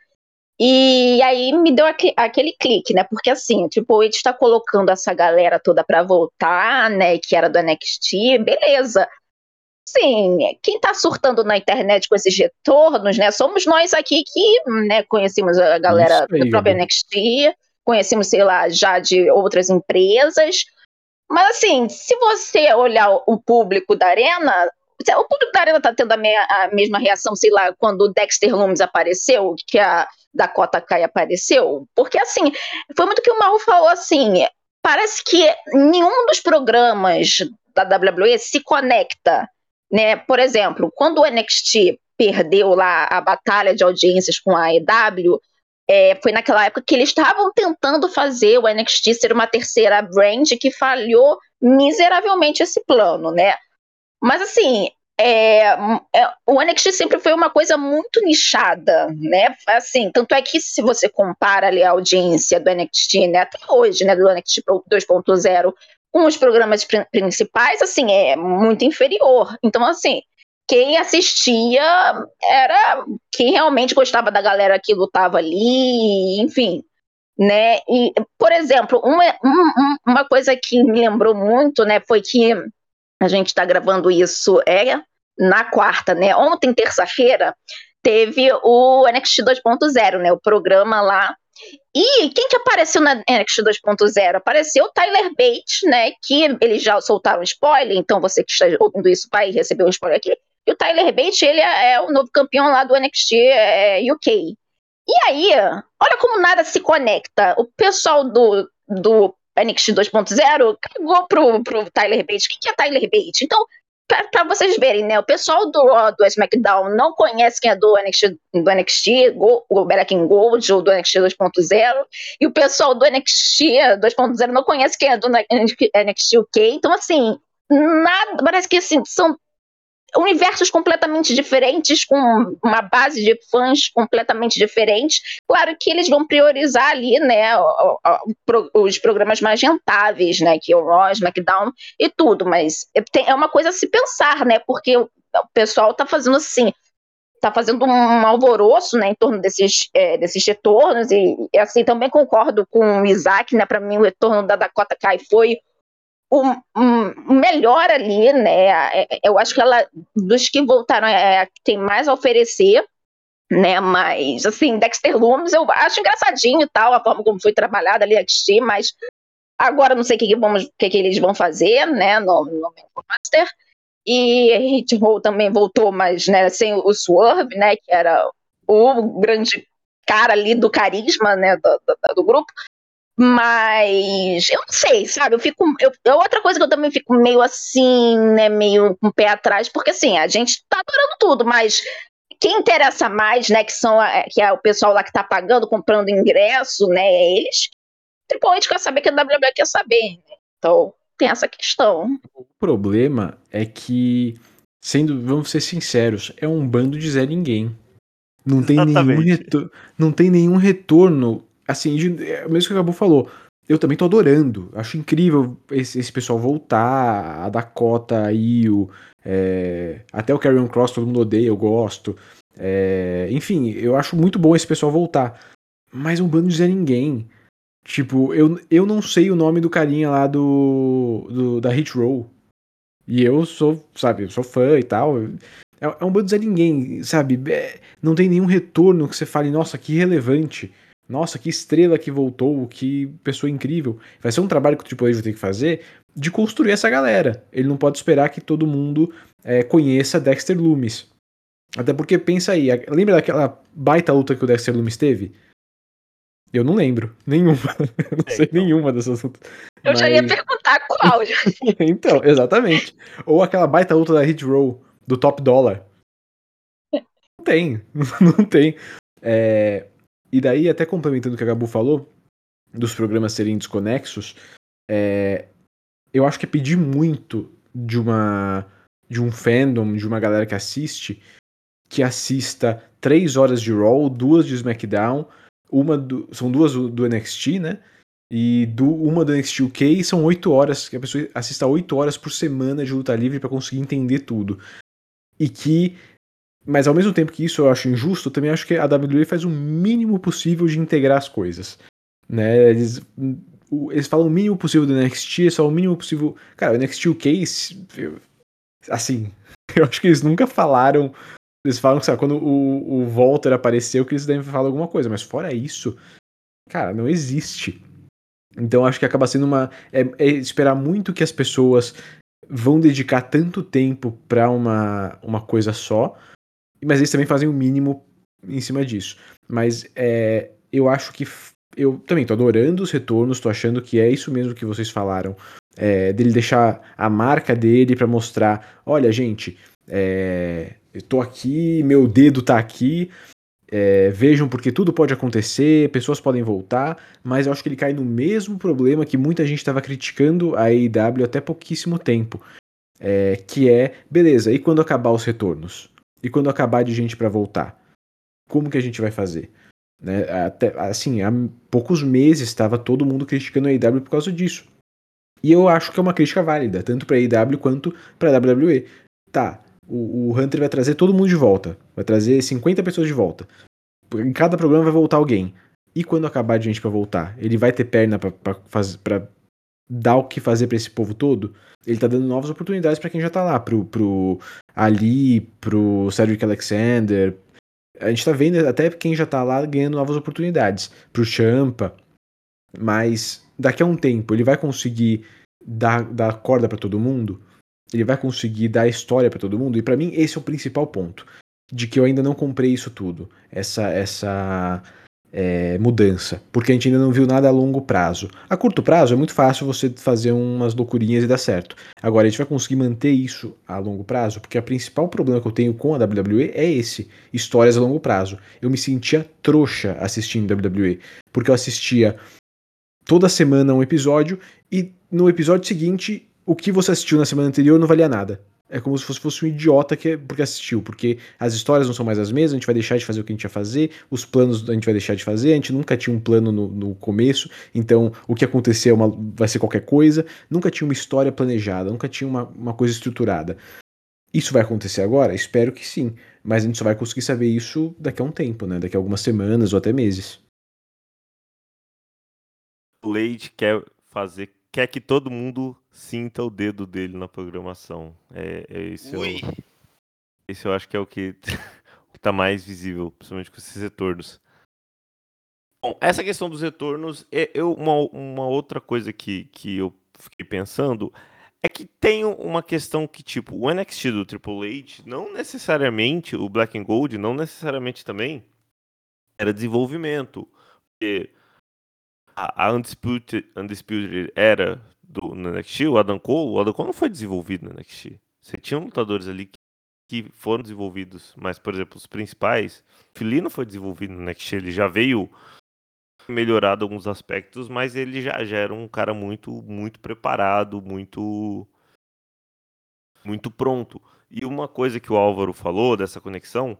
e aí me deu aquele, clique, né? Porque assim, tipo, o está colocando essa galera toda para voltar, né? Que era do NXT, beleza. Sim, quem tá surtando na internet com esses retornos, né? Somos nós aqui que, né, conhecemos a galera aí, do próprio NXT, conhecemos, sei lá, já de outras empresas. Mas assim, se você olhar o público da arena, o público da arena tá tendo a, a mesma reação, sei lá, quando o Dexter Loomis apareceu, que a Dakota Kai apareceu, porque assim, foi muito que o Marro falou assim, parece que nenhum dos programas da WWE se conecta, né? Por exemplo, quando o NXT perdeu lá a batalha de audiências com a AEW, é, foi naquela época que eles estavam tentando fazer o NXT ser uma terceira brand que falhou miseravelmente esse plano, né? Mas assim, é, é, o NXT sempre foi uma coisa muito nichada, né? Assim, tanto é que se você compara ali a audiência do NXT, né, até hoje, né, do NXT 2.0 com os programas principais, assim, é muito inferior. Então, assim, quem assistia era quem realmente gostava da galera que lutava ali, enfim, né? E, por exemplo, uma, uma coisa que me lembrou muito, né, foi que a gente está gravando isso é na quarta, né? Ontem, terça-feira, teve o NXT 2.0, né? O programa lá. E quem que apareceu na NXT 2.0? Apareceu o Tyler Bates, né? Que eles já soltaram spoiler, então você que está ouvindo isso vai receber um spoiler aqui. E o Tyler Bates, ele é, é o novo campeão lá do NXT é, UK. E aí, olha como nada se conecta. O pessoal do, do NXT 2.0 cagou pro, pro Tyler Bate. Quem que é Tyler Bate? Então, para vocês verem, né? O pessoal do Raw, do SmackDown não conhece quem é do NXT, do NXT o Black Gold ou do NXT 2.0, e o pessoal do NXT 2.0 não conhece quem é do NXT UK. Então, assim, nada, parece que assim, são universos completamente diferentes, com uma base de fãs completamente diferente. Claro que eles vão priorizar ali, né, os programas mais rentáveis, né, que é o Raw, SmackDown e tudo, mas é uma coisa a se pensar, né, porque o pessoal tá fazendo assim, tá fazendo um alvoroço, né, em torno desses, é, desses retornos, e, e, assim, também concordo com o Isaac, né, para mim o retorno da Dakota Kai foi o, melhor ali, né? É, é, eu acho que ela, dos que voltaram, é a que tem mais a oferecer, né? Mas, assim, Dexter Loomis eu acho engraçadinho e tal, a forma como foi trabalhada ali, a mas agora não sei o que, que, vamos, que, que eles vão fazer, né? No, no Master. E Hit Roll também voltou, mas né, sem o Swerve, né? Que era o grande cara ali do carisma, né? do, do, do grupo. Mas eu não sei, sabe? Eu fico. Eu, é outra coisa que eu também fico meio assim, né? Meio com o pé atrás, porque assim, a gente tá adorando tudo, mas quem interessa mais, né? Que são que é o pessoal lá que tá pagando, comprando ingresso, né? É eles. Principalmente quer saber que a WWE quer saber. Né? Então, tem essa questão. O problema é que, sendo, vamos ser sinceros, é um bando de Zé Ninguém. Não tem, nenhum retorno, não tem nenhum retorno assim, de, é, mesmo que o Gabu falou, eu também tô adorando. Acho incrível esse, esse pessoal voltar, a Dakota, aí, o, é, até o Carrion Cross todo mundo odeia, eu gosto. É, enfim, eu acho muito bom esse pessoal voltar. Mas um bando de Zé Ninguém. Tipo, eu, eu não sei o nome do carinha lá do, do da Hit Roll. E eu sou, sabe, eu sou fã e tal. É, é um bando de Zé Ninguém, sabe? É, não tem nenhum retorno que você fale, nossa, que relevante. Nossa, que estrela que voltou, que pessoa incrível. Vai ser um trabalho que o Triple H vai ter que fazer de construir essa galera. Ele não pode esperar que todo mundo é, conheça Dexter Loomis. Até porque pensa aí, lembra daquela baita luta que o Dexter Loomis teve? Eu não lembro. Nenhuma. Eu não sei então. nenhuma dessas lutas. Eu Mas... já ia perguntar qual. então, exatamente. Ou aquela baita luta da Hit Row, do Top Dollar. Não tem. Não tem. É... E daí, até complementando o que a Gabu falou, dos programas serem desconexos, é, eu acho que é pedir muito de uma de um fandom, de uma galera que assiste, que assista três horas de Raw, duas de SmackDown, uma do, são duas do NXT, né? E do, uma do NXT UK são oito horas, que a pessoa assista oito horas por semana de luta livre para conseguir entender tudo. E que mas ao mesmo tempo que isso eu acho injusto, eu também acho que a WWE faz o mínimo possível de integrar as coisas. Né? Eles, eles falam o mínimo possível do NXT, falam o mínimo possível. Cara, o NXT UK, assim, eu acho que eles nunca falaram. Eles falam que, sabe, quando o, o Walter apareceu, que eles devem falar alguma coisa, mas fora isso, cara, não existe. Então acho que acaba sendo uma. É, é esperar muito que as pessoas vão dedicar tanto tempo para uma, uma coisa só, mas eles também fazem o mínimo em cima disso. Mas é, eu acho que. Eu também tô adorando os retornos, tô achando que é isso mesmo que vocês falaram. É, dele deixar a marca dele para mostrar: olha, gente, é, eu tô aqui, meu dedo tá aqui. É, vejam porque tudo pode acontecer, pessoas podem voltar, mas eu acho que ele cai no mesmo problema que muita gente estava criticando a AEW até pouquíssimo tempo, é, que é, beleza, e quando acabar os retornos? E quando acabar de gente para voltar? Como que a gente vai fazer? Né? Até, assim, há poucos meses estava todo mundo criticando a AEW por causa disso. E eu acho que é uma crítica válida, tanto para a AEW quanto para a WWE. Tá, o, o, Hunter vai trazer todo mundo de volta. Vai trazer 50 pessoas de volta. Em cada programa vai voltar alguém. E quando acabar de gente para voltar? Ele vai ter perna para dar o que fazer para esse povo todo? Ele tá dando novas oportunidades para quem já tá lá, pro, pro Ali, pro Cedric Alexander. A gente tá vendo até quem já tá lá ganhando novas oportunidades. Pro Champa. Mas daqui a um tempo ele vai conseguir dar, dar corda para todo mundo? Ele vai conseguir dar história para todo mundo? E para mim esse é o principal ponto. De que eu ainda não comprei isso tudo. Essa, essa é, mudança, porque a gente ainda não viu nada a longo prazo. A curto prazo é muito fácil você fazer umas loucurinhas e dar certo. Agora, a gente vai conseguir manter isso a longo prazo, porque o principal problema que eu tenho com a WWE é esse: histórias a longo prazo. Eu me sentia trouxa assistindo WWE, porque eu assistia toda semana um episódio e no episódio seguinte o que você assistiu na semana anterior não valia nada. É como se fosse, um idiota que, porque assistiu, porque as histórias não são mais as mesmas, a gente vai deixar de fazer o que a gente ia fazer, os planos a gente vai deixar de fazer, a gente nunca tinha um plano no, no começo, então o que acontecer é uma, vai ser qualquer coisa, nunca tinha uma história planejada, nunca tinha uma, uma coisa estruturada. Isso vai acontecer agora? Espero que sim, mas a gente só vai conseguir saber isso daqui a um tempo, né? Daqui a algumas semanas ou até meses. O Leite quer fazer quer que todo mundo sinta o dedo dele na programação. É, é esse, Ui. eu, esse eu acho que é o que está mais visível, principalmente com esses retornos. Bom, essa questão dos retornos, é, eu, uma, uma outra coisa que, que eu fiquei pensando é que tem uma questão que, tipo, o NXT do Triple H, não necessariamente, o Black and Gold, não necessariamente também era desenvolvimento. Porque a, Undisputed, Undisputed era do no NXT, o Adam Cole, o Adam Cole não foi desenvolvido no NXT. Você tinha lutadores ali que, que foram desenvolvidos, mas, por exemplo, os principais, o Fili não foi desenvolvido no NXT, ele já veio melhorado alguns aspectos, mas ele já, já era um cara muito, muito preparado, muito, muito pronto. E uma coisa que o Álvaro falou dessa conexão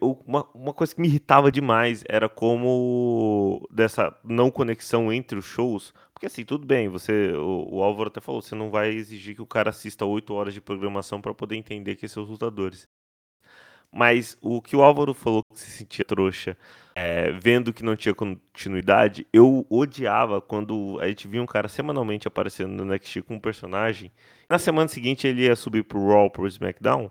eu, uma, uma coisa que me irritava demais era como dessa não conexão entre os shows. Porque assim, tudo bem, você. O, o Álvaro até falou, você não vai exigir que o cara assista oito horas de programação para poder entender que são os lutadores. Mas o que o Álvaro falou que se sentia trouxa, é, vendo que não tinha continuidade, eu odiava quando a gente via um cara semanalmente aparecendo no NXT com um personagem. Na semana seguinte ele ia subir pro Raw, pro SmackDown,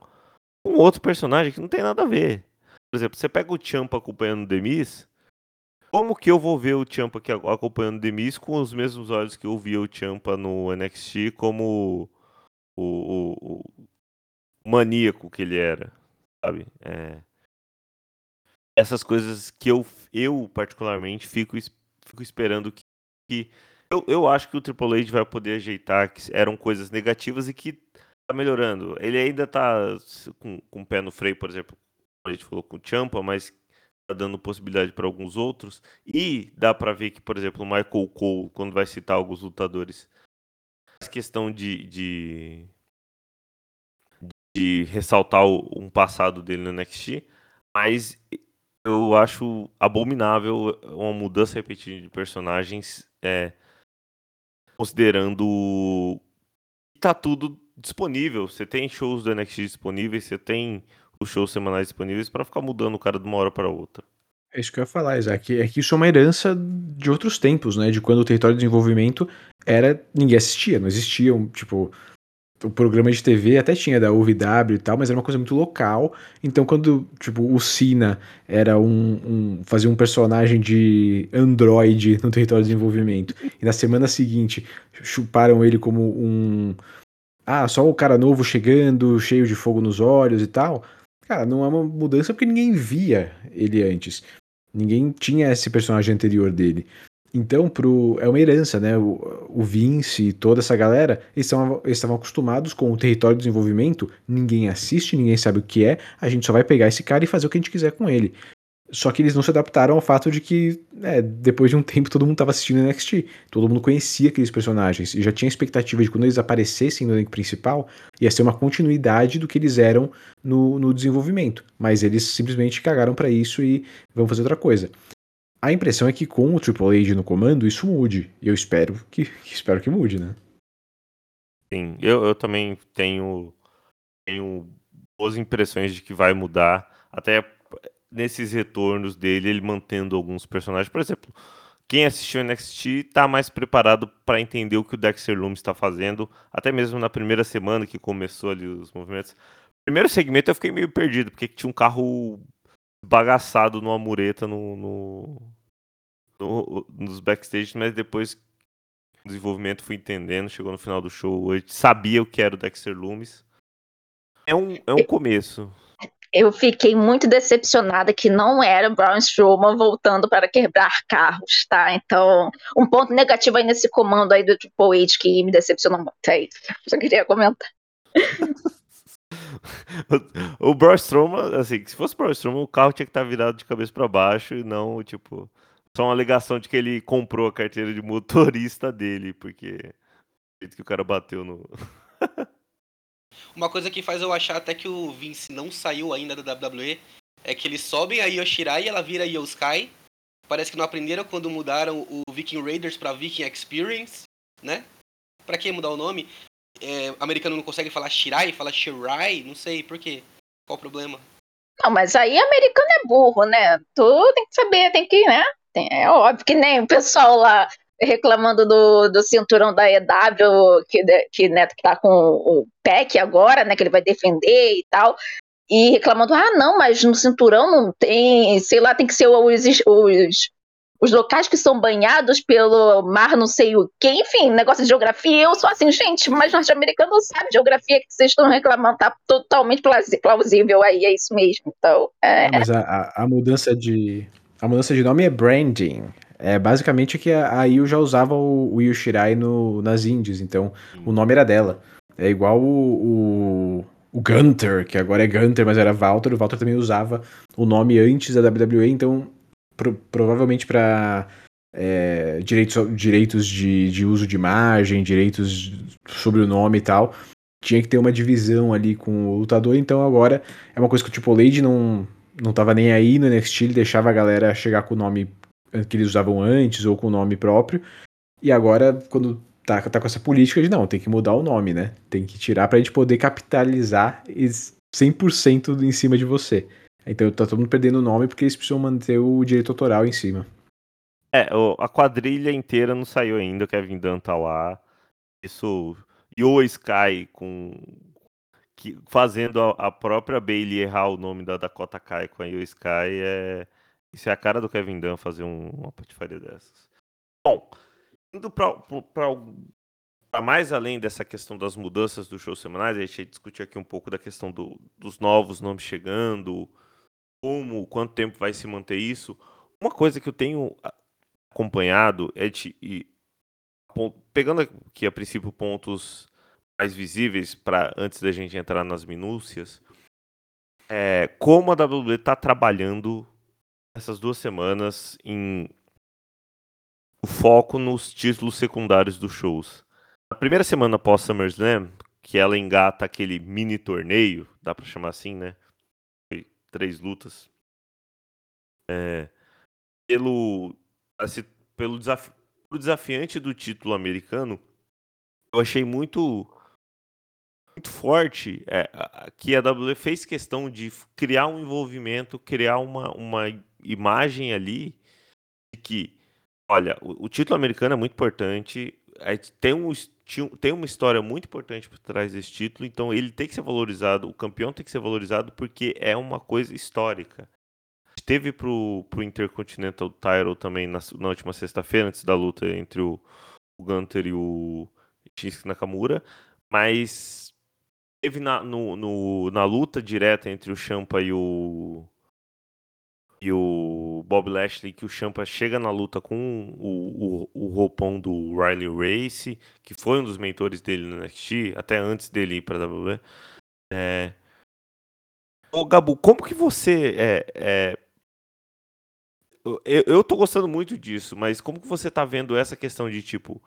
com outro personagem que não tem nada a ver por exemplo, você pega o Champa acompanhando o Demis, como que eu vou ver o Champa aqui acompanhando o Demis com os mesmos olhos que eu via o Champa no NXT como o, o, o maníaco que ele era, sabe? É... Essas coisas que eu, eu particularmente fico, fico esperando que, que eu, eu acho que o Triple H vai poder ajeitar que eram coisas negativas e que tá melhorando. Ele ainda tá com, com o pé no freio, por exemplo, a gente falou com o Champa, mas tá dando possibilidade para alguns outros. E dá para ver que, por exemplo, o Michael Cole, quando vai citar alguns lutadores, faz questão de, de, de ressaltar um passado dele no NXT, mas eu acho abominável uma mudança repetida de personagens, é, considerando que tá tudo disponível. Você tem shows do NXT disponíveis, você tem os shows semanais disponíveis para ficar mudando o cara de uma hora para outra. É isso que eu ia falar, Isaac. É que isso é uma herança de outros tempos, né? De quando o território de desenvolvimento era. ninguém assistia, não existia, tipo. O programa de TV até tinha da UVW e tal, mas era uma coisa muito local. Então, quando, tipo, o Sina era um, um. fazia um personagem de Android no território de desenvolvimento, e na semana seguinte chuparam ele como um. Ah, só o cara novo chegando, cheio de fogo nos olhos e tal Cara, não é uma mudança porque ninguém via ele antes. Ninguém tinha esse personagem anterior dele. Então, pro, é uma herança, né? O, o Vince e toda essa galera, eles estavam, eles estavam acostumados com o território de desenvolvimento. Ninguém assiste, ninguém sabe o que é. A gente só vai pegar esse cara e fazer o que a gente quiser com ele. Só que eles não se adaptaram ao fato de que, é, depois de um tempo, todo mundo estava assistindo NXT. Todo mundo conhecia aqueles personagens. E já tinha expectativa de quando eles aparecessem no elenco principal, ia ser uma continuidade do que eles eram no, no desenvolvimento. Mas eles simplesmente cagaram para isso e vão fazer outra coisa. A impressão é que com o Triple H no comando, isso mude. E eu espero que, espero que mude, né? Sim, eu, eu também tenho, tenho boas impressões de que vai mudar. Até nesses retornos dele, ele mantendo alguns personagens. Por exemplo, quem assistiu NXT está mais preparado para entender o que o Dexter Loomis está fazendo, até mesmo na primeira semana que começou ali os movimentos. Primeiro segmento eu fiquei meio perdido, porque tinha um carro bagaçado numa mureta no, no, no, nos backstage, mas depois o desenvolvimento fui entendendo, chegou no final do show, eu sabia o que era o Dexter Loomis. É um, é um começo. Eu fiquei muito decepcionada que não era Braun Strowman voltando para quebrar carros, tá? Então, um ponto negativo aí nesse comando aí do Triple H que me decepcionou muito. Isso. Só queria comentar. o Braun Strowman, assim, se fosse o Braun Strowman, o carro tinha que estar virado de cabeça para baixo e não, tipo, só uma alegação de que ele comprou a carteira de motorista dele, porque que o cara bateu no Uma coisa que faz eu achar até que o Vince não saiu ainda da WWE é que eles sobem a Io Shirai e ela vira Io Sky. Parece que não aprenderam quando mudaram o Viking Raiders para Viking Experience, né? Pra que mudar o nome? É, americano não consegue falar Shirai, fala Shirai, não sei, por quê? Qual o problema? Não, mas aí americano é burro, né? Tu tem que saber, tem que, né? É óbvio que nem o pessoal lá reclamando do, do cinturão da EW, que, que, né, que tá com o PEC agora, né, que ele vai defender e tal, e reclamando, ah, não, mas no cinturão não tem, sei lá, tem que ser os, os, os locais que são banhados pelo mar não sei o quê, enfim, negócio de geografia, eu sou assim, gente, mas norte-americano não sabe geografia que vocês estão reclamando, tá totalmente plausível aí, é isso mesmo, então... É... Mas a, a, mudança de... A mudança de nome é branding. É basicamente que a, a Io já usava o, o Yushirai no, nas Indies, então o nome era dela. É igual o, o, o Gunter, que agora é Gunter, mas era Walter. O Walter também usava o nome antes da WWE, então pro, provavelmente para é, direitos, direitos de, de uso de imagem, direitos sobre o nome e tal, tinha que ter uma divisão ali com o lutador. Então agora é uma coisa que o Triple H não, não tava nem aí no NXT, ele deixava a galera chegar com o nome que eles usavam antes ou com o nome próprio. E agora, quando tá, tá com essa política de não, tem que mudar o nome, né? Tem que tirar pra gente poder capitalizar 100% em cima de você. Então tá todo mundo perdendo o nome porque eles precisam manter o direito autoral em cima. É, a quadrilha inteira não saiu ainda, o Kevin Dunn tá lá. Isso. Yo Sky com. Que, fazendo a, a, própria Bailey errar o nome da Dakota Kai com a Yo Sky é isso é a cara do Kevin Dunn fazer um, uma patifaria dessas. Bom, indo para mais além dessa questão das mudanças dos shows semanais, a gente discutir aqui um pouco da questão do, dos novos nomes chegando, como, quanto tempo vai se manter isso. Uma coisa que eu tenho acompanhado é de, e, pegando aqui a princípio pontos mais visíveis para antes da gente entrar nas minúcias, é, como a WWE está trabalhando essas duas semanas em o foco nos títulos secundários dos shows. Na primeira semana após SummerSlam, que ela engata aquele mini torneio, dá para chamar assim, né? Três lutas. É, pelo, assim, pelo desafi desafiante do título americano, eu achei muito muito forte é, que a WWE fez questão de criar um envolvimento, criar uma, uma imagem ali de que, olha, o, o título americano é muito importante, tem, um, tem uma história muito importante por trás desse título, então ele tem que ser valorizado, o campeão tem que ser valorizado porque é uma coisa histórica. Teve pro, pro Intercontinental Title também na, na última sexta-feira, antes da luta entre o, o Gunter e o Shinsuke Nakamura, mas teve na, no, no, na luta direta entre o Champa e o e o Bob Lashley, que o Champa chega na luta com o, o, o roupão do Riley Race, que foi um dos mentores dele no NXT, até antes dele ir para WWE. É... Ô, Gabu, como que você é, é... Eu, eu tô gostando muito disso, mas como que você tá vendo essa questão de tipo,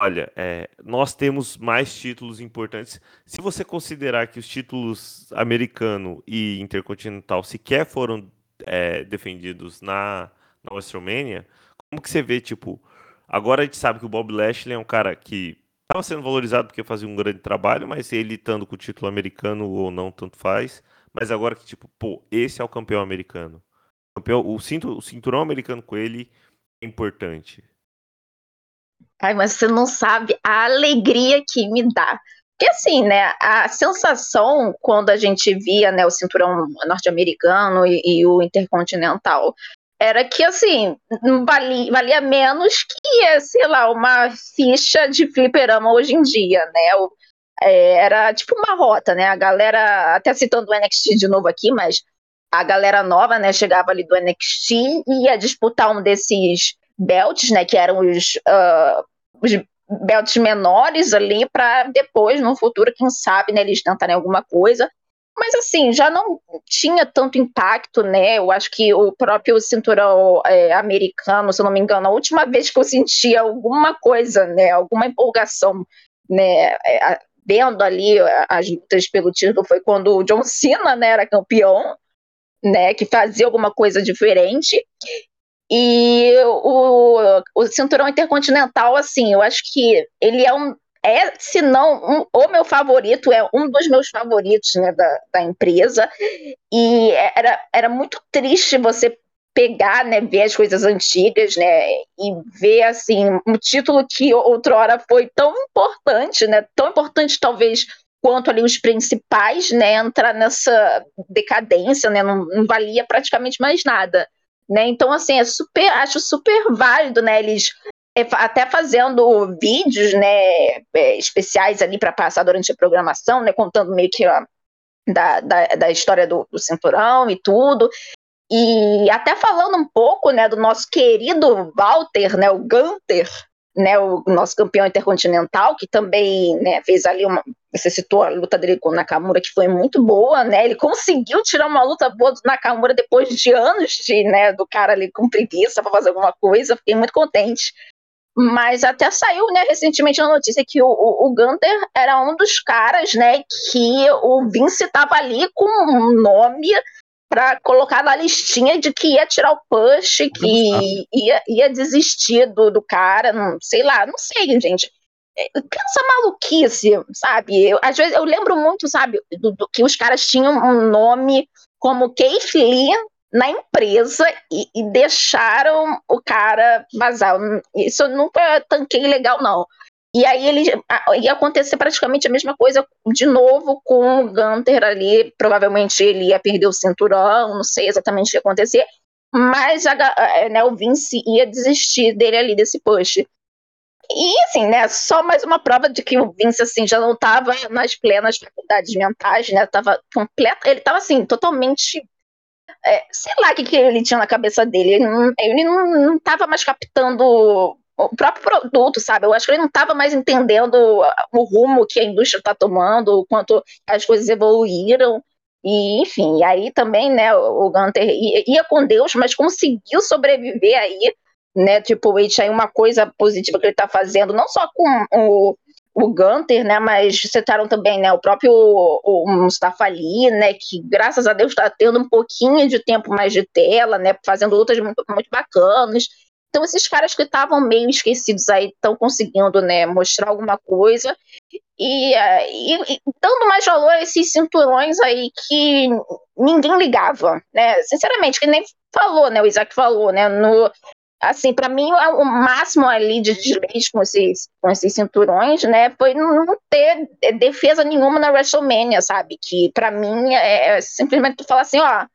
olha, é, nós temos mais títulos importantes. Se você considerar que os títulos americano e intercontinental sequer foram é, defendidos na, na WrestleMania, como que você vê, tipo, agora a gente sabe que o Bob Lashley é um cara que estava sendo valorizado porque fazia um grande trabalho, mas ele estando com o título americano ou não, tanto faz. Mas agora que, tipo, pô, esse é o campeão americano. O, campeão, o, cinto, o cinturão americano com ele é importante. Ai, mas você não sabe a alegria que me dá porque assim, né, a sensação quando a gente via né, o cinturão norte-americano e, e, o intercontinental era que assim, valia, valia menos que, sei lá, uma ficha de fliperama hoje em dia, né? O, é, era tipo uma rota, né? A galera, até citando o NXT de novo aqui, mas a galera nova, né, chegava ali do NXT e ia disputar um desses belts, né, que eram os, uh, os belts menores ali, para depois, no futuro, quem sabe, né, eles tentarem alguma coisa. Mas assim, já não tinha tanto impacto, né? Eu acho que o próprio cinturão é, americano, se eu não me engano, a última vez que eu senti alguma coisa, né? Alguma empolgação, né? É, vendo ali as lutas pelo título foi quando o John Cena, né, era campeão, né? Que fazia alguma coisa diferente. E o, o cinturão intercontinental, assim, eu acho que ele é um, é, se não, um, o meu favorito, é um dos meus favoritos né, da, da empresa. E era, era muito triste você pegar, né, ver as coisas antigas, né, e ver, assim, um título que outrora foi tão importante, né, tão importante talvez quanto ali os principais, né, entrar nessa decadência, né, não, não valia praticamente mais nada. Né? Então, assim, é super, acho super válido, né? Eles é, até fazendo vídeos né, é, especiais ali para passar durante a programação, né, contando meio que ó, da, da, da, história do, do, cinturão e tudo. E até falando um pouco né, do nosso querido Walter, né, o Gunter, né, o nosso campeão intercontinental, que também né, fez ali uma. Você citou a luta dele com o Nakamura, que foi muito boa, né? Ele conseguiu tirar uma luta boa do Nakamura depois de anos de, né, do cara ali com preguiça para fazer alguma coisa. Fiquei muito contente. Mas até saiu, né, recentemente a notícia que o, o, o Gunter era um dos caras, né, que o Vince estava ali com um nome para colocar na listinha de que ia tirar o push, que ia, ia desistir do, do cara, não sei lá, não sei, gente. É, maluquice, sabe? Eu, às vezes eu lembro muito, sabe, do, do que os caras tinham um nome como Keith Lee na empresa e, e, deixaram o cara vazar. Isso eu nunca tanquei legal, não. E aí ele ia acontecer praticamente a mesma coisa de novo com o Gunter ali. Provavelmente ele ia perder o cinturão, não sei exatamente o que ia acontecer. Mas a, né, o Vince ia desistir dele ali, desse push. E assim, né, só mais uma prova de que o Vince assim já não estava nas plenas faculdades mentais, né? Tava completo, ele estava assim totalmente é, sei lá o que, que ele tinha na cabeça dele. Ele não, ele não, não tava mais captando o próprio produto, sabe? Eu acho que ele não estava mais entendendo o rumo que a indústria está tomando, o quanto as coisas evoluíram. E, enfim, aí também, né, o Gunter ia, com Deus, mas conseguiu sobreviver aí, né? Tipo, aí uma coisa positiva que ele está fazendo, não só com o o Gunter, né, mas citaram também, né, o próprio o, Mustafa Ali, né, que graças a Deus está tendo um pouquinho de tempo mais de tela, né, fazendo lutas muito, muito bacanas. Então esses caras que estavam meio esquecidos aí estão conseguindo, né, mostrar alguma coisa e, e, e, dando mais valor a esses cinturões aí que ninguém ligava, né, sinceramente, que nem falou, né, o Isaac falou, né, no assim, para mim, é o máximo ali de desleixo com esses, com esses cinturões, né, foi não ter defesa nenhuma na WrestleMania, sabe? Que para mim é, é simplesmente tu falar assim, ó,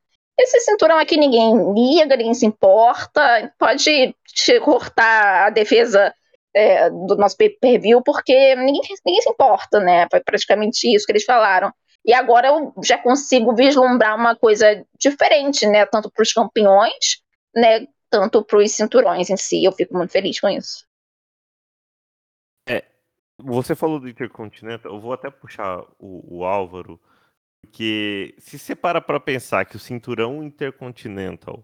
esse cinturão aqui ninguém liga, ninguém se importa, pode cortar a defesa é, do nosso pay-per-view, porque ninguém, ninguém se importa, né? Foi praticamente isso que eles falaram. E agora eu já consigo vislumbrar uma coisa diferente, né? Tanto para os campeões, né? tanto para os cinturões em si. Eu fico muito feliz com isso. É, você falou do Intercontinental, eu vou até puxar o, o Álvaro, porque se você para para pensar que o cinturão Intercontinental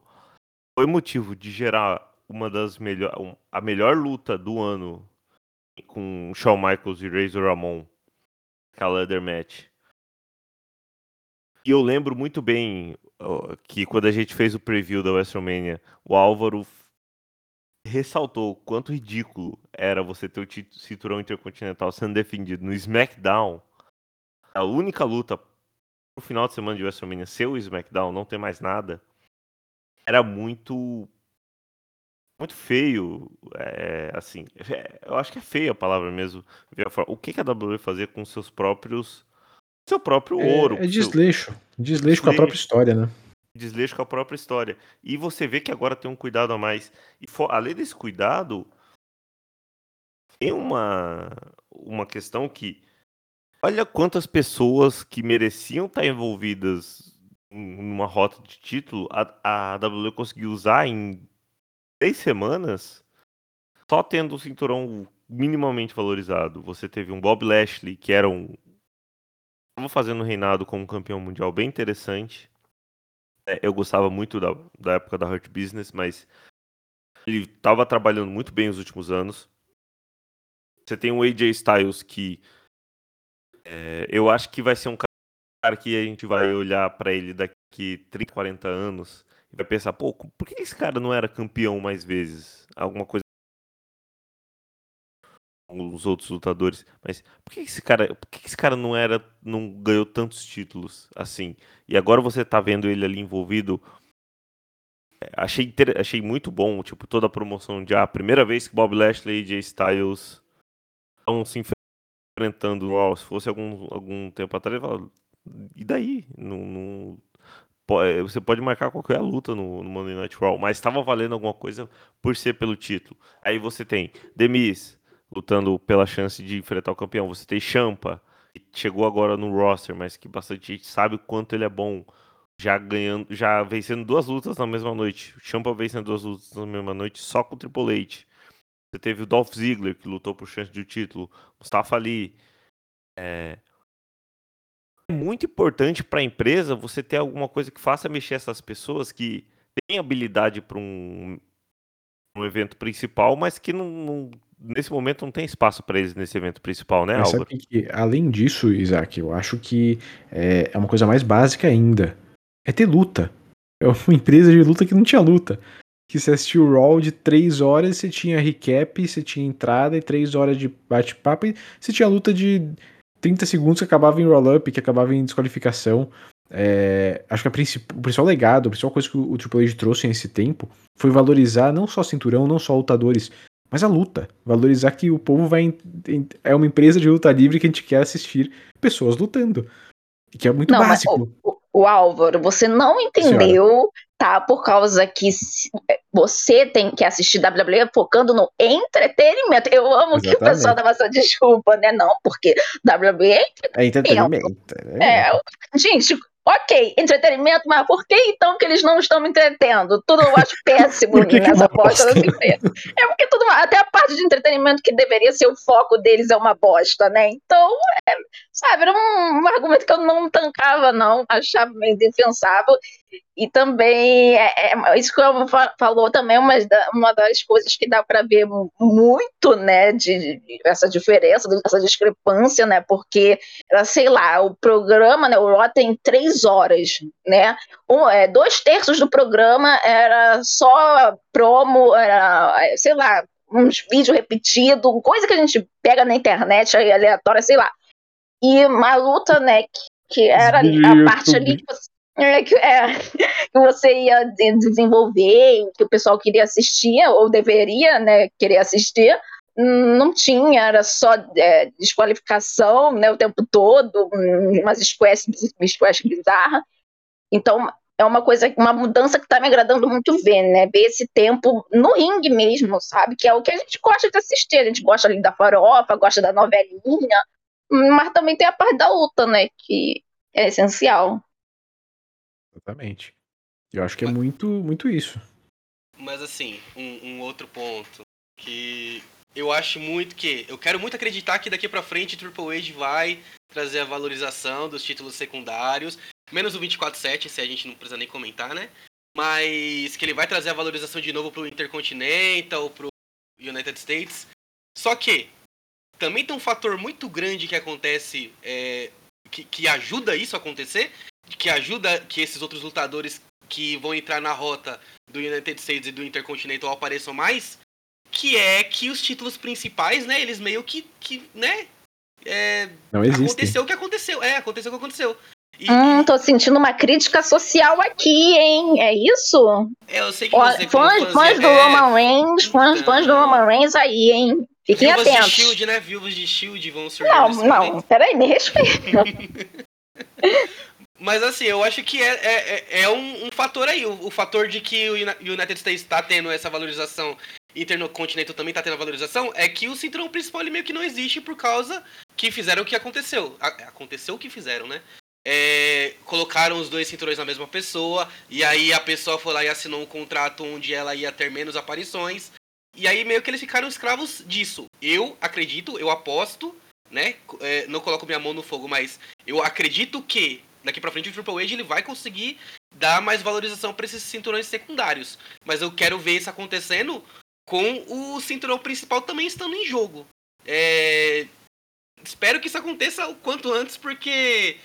foi motivo de gerar uma das melhor, a melhor luta do ano com Shawn Michaels e Razor Ramon, aquela leather match. E eu lembro muito bem que quando a gente fez o preview da WrestleMania, o Álvaro ressaltou quanto ridículo era você ter o cinturão intercontinental sendo defendido no SmackDown. A única luta no final de semana de WrestleMania ser o SmackDown, não ter mais nada, era muito muito feio, é, assim, é, eu acho que é feia a palavra mesmo. O que, que a WWE fazer com seus próprios seu próprio é, ouro. É desleixo. Seu... Desleixo com a própria história, né? Desleixo com a própria história. E você vê que agora tem um cuidado a mais. E for, além desse cuidado, tem uma, uma questão que olha quantas pessoas que mereciam estar envolvidas numa rota de título, a, a WWE conseguiu usar em seis semanas, só tendo o cinturão minimamente valorizado. Você teve um Bob Lashley, que era um. Estava fazendo um reinado como campeão mundial bem interessante. É, eu gostava muito da, da época da Hurt Business, mas ele estava trabalhando muito bem nos últimos anos. Você tem o AJ Styles que é, eu acho que vai ser um cara que a gente vai olhar para ele daqui 30, 40 anos e vai pensar, pô, por que esse cara não era campeão mais vezes? Alguma coisa os outros lutadores, mas por que esse cara, por que esse cara não era, não ganhou tantos títulos assim? E agora você tá vendo ele ali envolvido. É, achei, achei muito bom, tipo, toda a promoção de ah, a primeira vez que Bob Lashley e Jay Styles estão se enfrentando. Uau, se fosse algum, algum tempo atrás, eu falo, e daí? Não, não, é, você pode marcar qualquer luta no, no Monday Night Raw, mas estava valendo alguma coisa por ser pelo título. Aí você tem Demis lutando pela chance de enfrentar o campeão. Você tem Champa, que chegou agora no roster, mas que bastante gente sabe o quanto ele é bom. Já ganhando, já vencendo duas lutas na mesma noite. Champa vencendo duas lutas na mesma noite só com o Triple H. Você teve o Dolph Ziggler, que lutou por chance de título. Mustafa Ali. É, é muito importante para a empresa você ter alguma coisa que faça mexer essas pessoas que têm habilidade para um, um evento principal, mas que não, não, nesse momento não tem espaço para eles nesse evento principal, né, Mas Álvaro? que, além disso, Isaac, eu acho que é, é uma coisa mais básica ainda. É ter luta. É uma empresa de luta que não tinha luta. Que você assistiu o Raw de 3 horas, você tinha recap, você tinha entrada e 3 horas de bate-papo, e você tinha luta de 30 segundos que acabava em roll-up, que acabava em desqualificação. É, acho que o principal legado, a principal coisa que o Triple H trouxe nesse tempo foi valorizar não só cinturão, não só lutadores, mas a luta. Valorizar que o povo vai. É uma empresa de luta livre que a gente quer assistir pessoas lutando. Que é muito não, básico. o, o, Álvaro, você não entendeu, tá? Por causa que você tem que assistir WWE focando no entretenimento. Eu amo Exatamente. que o pessoal dava essa desculpa, né? Não, porque WWE é entretenimento. É entretenimento. Né? É, gente, Ok, entretenimento, mas por que então que eles não estão me entretendo? Tudo eu acho péssimo que nessa bosta das empresas. É porque tudo, até a parte de entretenimento que deveria ser o foco deles é uma bosta, né? Então, é, sabe, era um, um, argumento que eu não tancava, não, achava meio defensável. E também, é, é, isso que eu falou também, uma, uma das coisas que dá para ver muito, né, de, de, essa diferença, essa discrepância, né, porque, sei lá, o programa, né, o Raw tem três horas, né, um, é, dois terços do programa era só promo, era, sei lá, uns vídeos repetidos, coisa que a gente pega na internet aleatória, sei lá. E uma luta, né, que, era a parte ali que você é, que, é, que você ia desenvolver, que o pessoal queria assistir, ou deveria né, querer assistir, não tinha, era só é, desqualificação né, o tempo todo, umas squash, squash bizarra. Então, é uma coisa, uma mudança que está me agradando muito ver, né? Ver esse tempo no ringue mesmo, sabe? Que é o que a gente gosta de assistir. A gente gosta ali da farofa, gosta da novelinha, mas também tem a parte da luta, né? Que é essencial. Exatamente. Eu acho que é muito, muito isso. Mas assim, um, um, outro ponto que eu acho muito que eu quero muito acreditar que daqui para frente Triple H vai trazer a valorização dos títulos secundários, menos o 24/7, se a gente não precisa nem comentar, né? Mas que ele vai trazer a valorização de novo pro Intercontinental, pro United States. Só que também tem um fator muito grande que acontece, é, que, que ajuda isso a acontecer, que ajuda que esses outros lutadores que vão entrar na rota do United States e do Intercontinental apareçam mais, que é que os títulos principais, né, eles meio que, que né, é, não existe. Aconteceu o que aconteceu. É, aconteceu o que aconteceu. E, hum, tô sentindo uma crítica social aqui, hein? É isso? É, eu sei que você fãs, fãs do é... Roman Reigns, fãs, então... fãs do Roman Reigns aí, hein? Fiquem Viúvas atentos. de Shield, né? Viúvas de Shield vão surgir. Não, não, peraí, me respeita. Mas assim, eu acho que é, é, é, é um, um, fator aí. O, o, fator de que o United States está tendo essa valorização intercontinental também está tendo a valorização é que o cinturão principal ele meio que não existe por causa que fizeram o que aconteceu. Aconteceu o que fizeram, né? É, colocaram os dois cinturões na mesma pessoa, e aí a pessoa foi lá e assinou um contrato onde ela ia ter menos aparições. E aí meio que eles ficaram escravos disso. Eu acredito, eu aposto, né? É, não coloco minha mão no fogo, mas eu acredito que daqui pra frente o Triple H ele vai conseguir dar mais valorização para esses cinturões secundários. Mas eu quero ver isso acontecendo com o cinturão principal também estando em jogo. É... Espero que isso aconteça o quanto antes, porque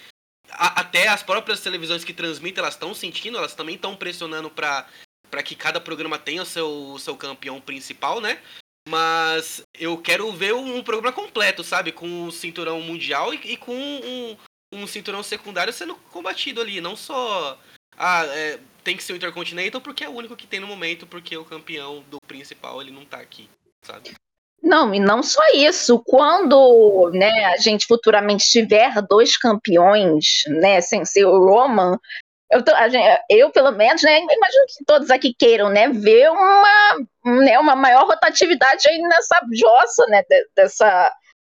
a, até as próprias televisões que transmitem, elas estão sentindo, elas também estão pressionando para para que cada programa tenha o seu, seu campeão principal, né? Mas eu quero ver um programa completo, sabe? Com o cinturão mundial e, e com um, um, cinturão secundário sendo combatido ali. Não só. Ah, é, tem que ser o Intercontinental porque é o único que tem no momento, porque o campeão do principal ele não tá aqui, sabe? Não, e não só isso. Quando né, a gente futuramente tiver dois campeões, né, sem ser o Roman, eu, tô, eu pelo menos, né, imagino que todos aqui queiram, né, ver uma, né, uma maior rotatividade aí nessa jossa, né, dessa,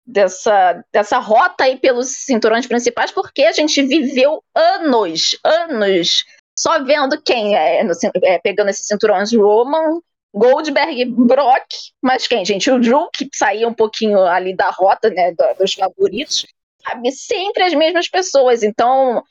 dessa, dessa rota aí pelos cinturões principais, porque a gente viveu anos, anos só vendo quem é, no, é pegando esses cinturões Roman, Goldberg, Brock, mas quem, gente? O Drew, que saía um pouquinho ali da rota, né, dos favoritos? Sempre as mesmas pessoas. Então,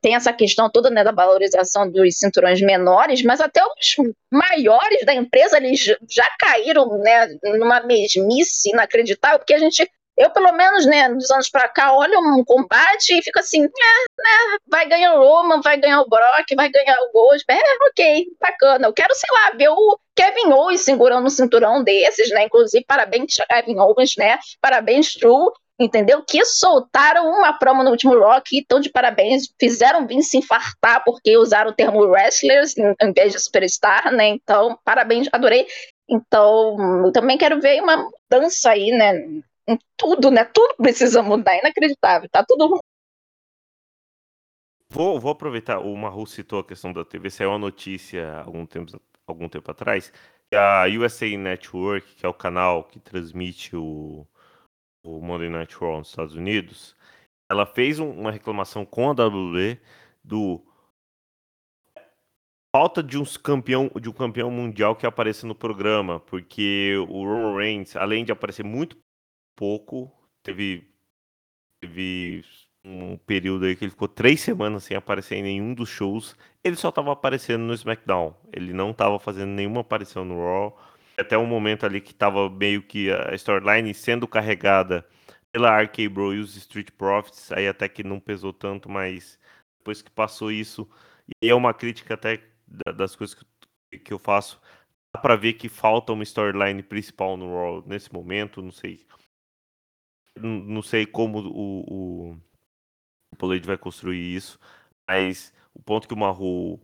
tem essa questão toda, né, da valorização dos cinturões menores, mas até os maiores da empresa, eles já caíram, né, numa mesmice inacreditável, porque a gente eu, pelo menos, né, dos anos pra cá, olho um combate e fico assim, é, né, vai ganhar o Roman, vai ganhar o Brock, vai ganhar o Goldberg, é, ok, bacana. Eu quero, sei lá, ver o Kevin Owens segurando um cinturão desses, né, inclusive, parabéns Kevin Owens, né, parabéns Drew, entendeu? Que soltaram uma promo no último Rock, então de parabéns, fizeram Vince infartar porque usaram o termo wrestlers em vez de superstar, né, então, parabéns, adorei. Então, eu também quero ver uma dança aí, né, tudo, né? Tudo precisa mudar, é inacreditável, tá tudo Vou, vou aproveitar, o Maru citou a questão da TV, saiu uma notícia algum tempo, algum tempo atrás, que a USA Network, que é o canal que transmite o, o Monday Night Raw nos Estados Unidos, ela fez um, uma reclamação com a WWE do falta de um campeão de um campeão mundial que apareça no programa, porque o Roman Reigns, além de aparecer muito pouco. Teve, teve um período aí que ele ficou três semanas sem aparecer em nenhum dos shows. Ele só estava aparecendo no SmackDown. Ele não estava fazendo nenhuma aparição no Raw. Até um momento ali que estava meio que a storyline sendo carregada pela RK Bro e os Street Profits. Aí até que não pesou tanto, mas depois que passou isso. E é uma crítica até das coisas que eu faço. Dá pra ver que falta uma storyline principal no Raw nesse momento. Não sei não sei como o, o, o vai construir isso, mas o ponto que o Maru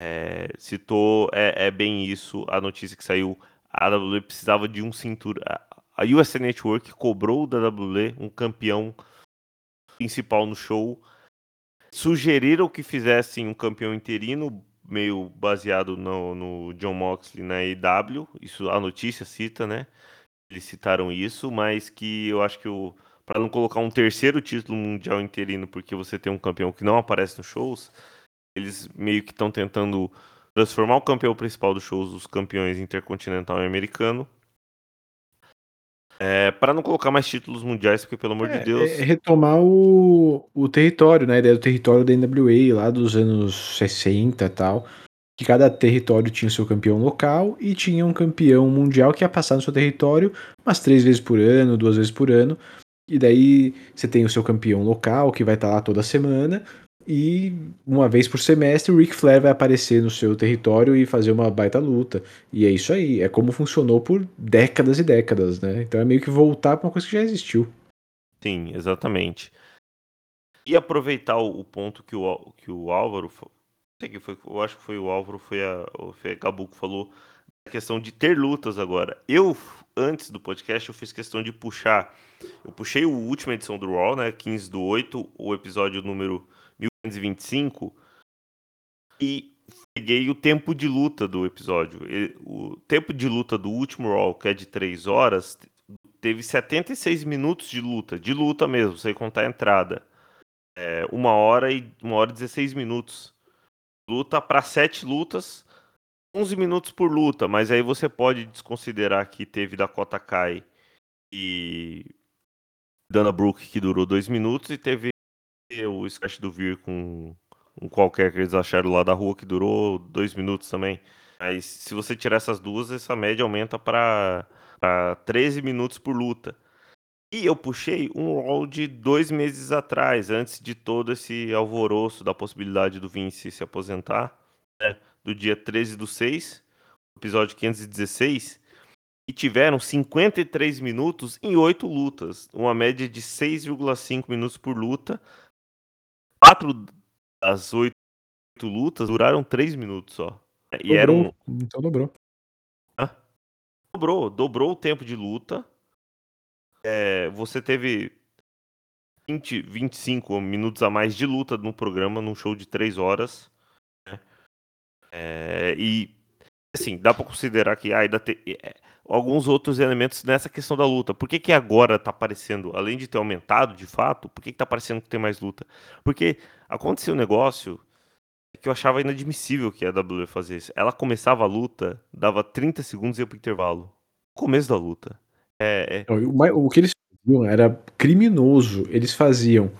é, citou é, é, bem isso. A notícia que saiu, a WWE precisava de um cinturão. A USA Network cobrou da WWE um campeão principal no show. Sugeriram que fizessem um campeão interino, meio baseado no, no John Moxley na EW. Isso a notícia cita, né? eles citaram isso, mas que eu acho que o para não colocar um terceiro título mundial interino porque você tem um campeão que não aparece nos shows, eles meio que estão tentando transformar o campeão principal dos shows os campeões intercontinental e americano. É, para não colocar mais títulos mundiais, porque pelo amor é, de Deus. É retomar o, o território, né? A ideia do território da NWA lá dos anos 60 e tal que cada território tinha o seu campeão local e tinha um campeão mundial que ia passar no seu território umas três vezes por ano, duas vezes por ano. E daí você tem o seu campeão local que vai estar tá lá toda semana. E uma vez por semestre o Ric Flair vai aparecer no seu território e fazer uma baita luta. E é isso aí, é como funcionou por décadas e décadas, né? Então é meio que voltar para uma coisa que já existiu. Sim, exatamente. E aproveitar o ponto que o, que o Álvaro sei que foi, eu acho que foi o Álvaro, foi a, foi a Gabu que falou a questão de ter lutas agora. Eu, antes do podcast, eu fiz questão de puxar. Eu puxei a última edição do Raw, né? 15 do 8, o episódio número 1525. E peguei o tempo de luta do episódio. O tempo de luta do último Raw, que é de 3 horas, teve 76 minutos de luta, de luta mesmo, sem contar a entrada. É, uma hora e uma hora e 16 minutos. Luta para sete lutas, 11 minutos por luta, mas aí você pode desconsiderar que teve Dakota Kai e Dana Brooke que durou dois minutos e teve o Scratch do Vir com um qualquer que eles acharam lá da rua que durou dois minutos também. Mas se você tirar essas duas, essa média aumenta para 13 minutos por luta. E eu puxei um roll de dois meses atrás, antes de todo esse alvoroço da possibilidade do Vince se aposentar, né? do dia 13 do 6, episódio 516, e tiveram 53 minutos em oito lutas, uma média de 6,5 minutos por luta. Quatro das oito lutas duraram 3 minutos só. E Dobrou, eram. Então dobrou. Dobrou, dobrou o tempo de luta. É, você teve 20, 25 minutos a mais de luta no programa, num show de 3 horas. né? É, e, assim, dá pra considerar que ainda tem é, alguns outros elementos nessa questão da luta. Por que, que agora tá aparecendo, além de ter aumentado de fato, por que, que tá parecendo que tem mais luta? Porque aconteceu um negócio que eu achava inadmissível que a WWE fazesse. Ela começava a luta, dava 30 segundos e ia pro intervalo. Começo da luta. É, é, o que eles faziam era criminoso. Eles faziam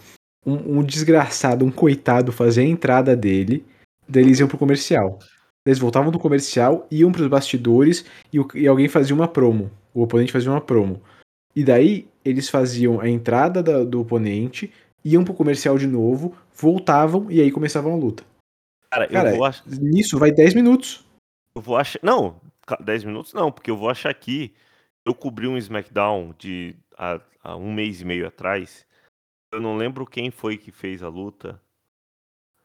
um, um desgraçado, um coitado fazer a entrada dele, daí eles iam pro comercial. Eles voltavam do comercial, iam pros bastidores e, o- e alguém fazia uma promo. O oponente fazia uma promo. E daí eles faziam a entrada da- do oponente, iam pro comercial de novo, voltavam e aí começavam a luta. cara, Cara, eu vou achar. Nisso vai 10 minutos. Eu vou achar. Não, ca- 10 minutos não, porque eu vou achar aqui. Eu cobri um SmackDown de há, há um mês e meio atrás. Eu não lembro quem foi que fez a luta.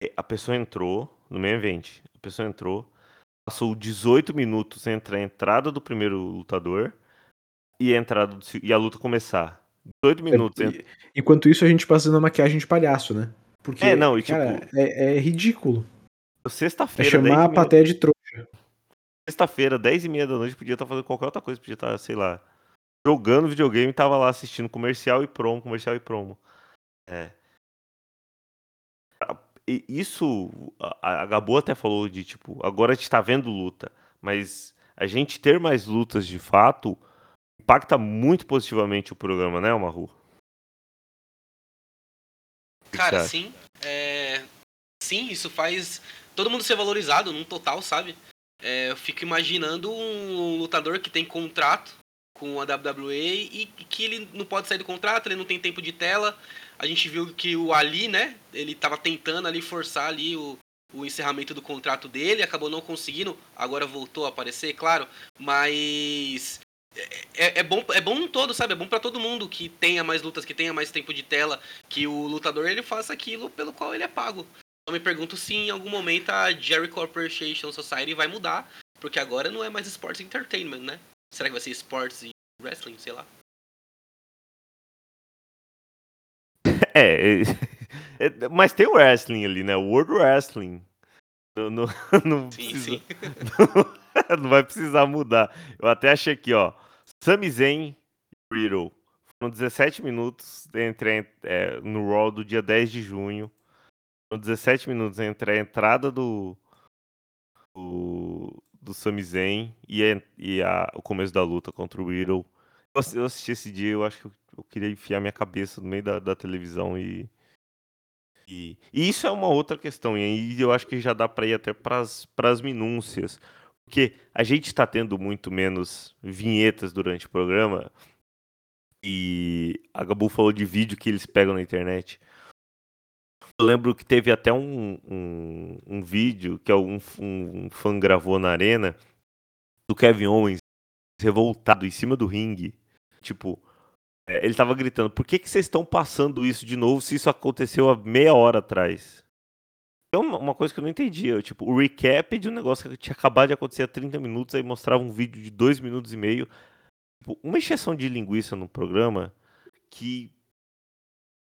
E A pessoa entrou no main event. A pessoa entrou, passou 18 minutos entre a entrada do primeiro lutador e a entrada do, e a luta começar. 18 minutos. entre- E- Enquanto isso, a gente passando a maquiagem de palhaço, né? Porque, É, não, e cara, tipo, é, é ridículo. É Sexta-feira, chamar 10 a plateia de trouxa. sexta-feira, 10 e meia da noite, podia estar fazendo qualquer outra coisa, podia estar, sei lá, jogando videogame e tava lá assistindo comercial e promo, comercial e promo. É. Isso, a, a Gabo até falou de, tipo, agora a gente tá vendo luta, mas a gente ter mais lutas de fato impacta muito positivamente o programa, né, Maru? que Cara, sim. é, Sim, isso faz todo mundo ser valorizado num total, sabe? É, eu fico imaginando um lutador que tem contrato com a WWE e que ele não pode sair do contrato, ele não tem tempo de tela. A gente viu que o Ali, né? Ele tava tentando ali forçar ali o, o encerramento do contrato dele, acabou não conseguindo, agora voltou a aparecer, claro, mas é, é bom é bom num todo, sabe? É bom pra todo mundo que tenha mais lutas, que tenha mais tempo de tela, que o lutador ele faça aquilo pelo qual ele é pago. Eu me pergunto se em algum momento a Jericho Appreciation Society vai mudar, porque agora não é mais Sports Entertainment, né? Será que vai ser Sports e Wrestling, sei lá. É, é- é- mas tem o wrestling ali, né? O World Wrestling. Não, não, não Sim, precisa- sim. Não, não vai precisar mudar. Eu até achei aqui, ó. Sami Zayn e Riddle. Foram 17 minutos entre, é, no Raw do dia 10 de junho. Foram 17 minutos entre a entrada do. do, do Sami Zayn e, a- e a- o começo da luta contra o Riddle. Assisti, eu assisti esse dia, eu acho que eu, queria enfiar minha cabeça no meio da, da televisão e, e. e isso é uma outra questão, e aí eu acho que já dá pra ir até pras, pras minúcias. Porque a gente tá tendo muito menos vinhetas durante o programa. E a Gabu falou de vídeo que eles pegam na internet. Eu lembro que teve até um, um, um vídeo que um, um, um fã gravou na arena do Kevin Owens revoltado em cima do ringue. Tipo, é, ele tava gritando: por que, que vocês estão passando isso de novo se isso aconteceu há meia hora atrás? É uma, coisa que eu não entendia. Tipo, o recap de um negócio que tinha acabado de acontecer há 30 minutos, aí mostrava um vídeo de 2 minutos e meio. Tipo, uma exceção de linguiça no programa que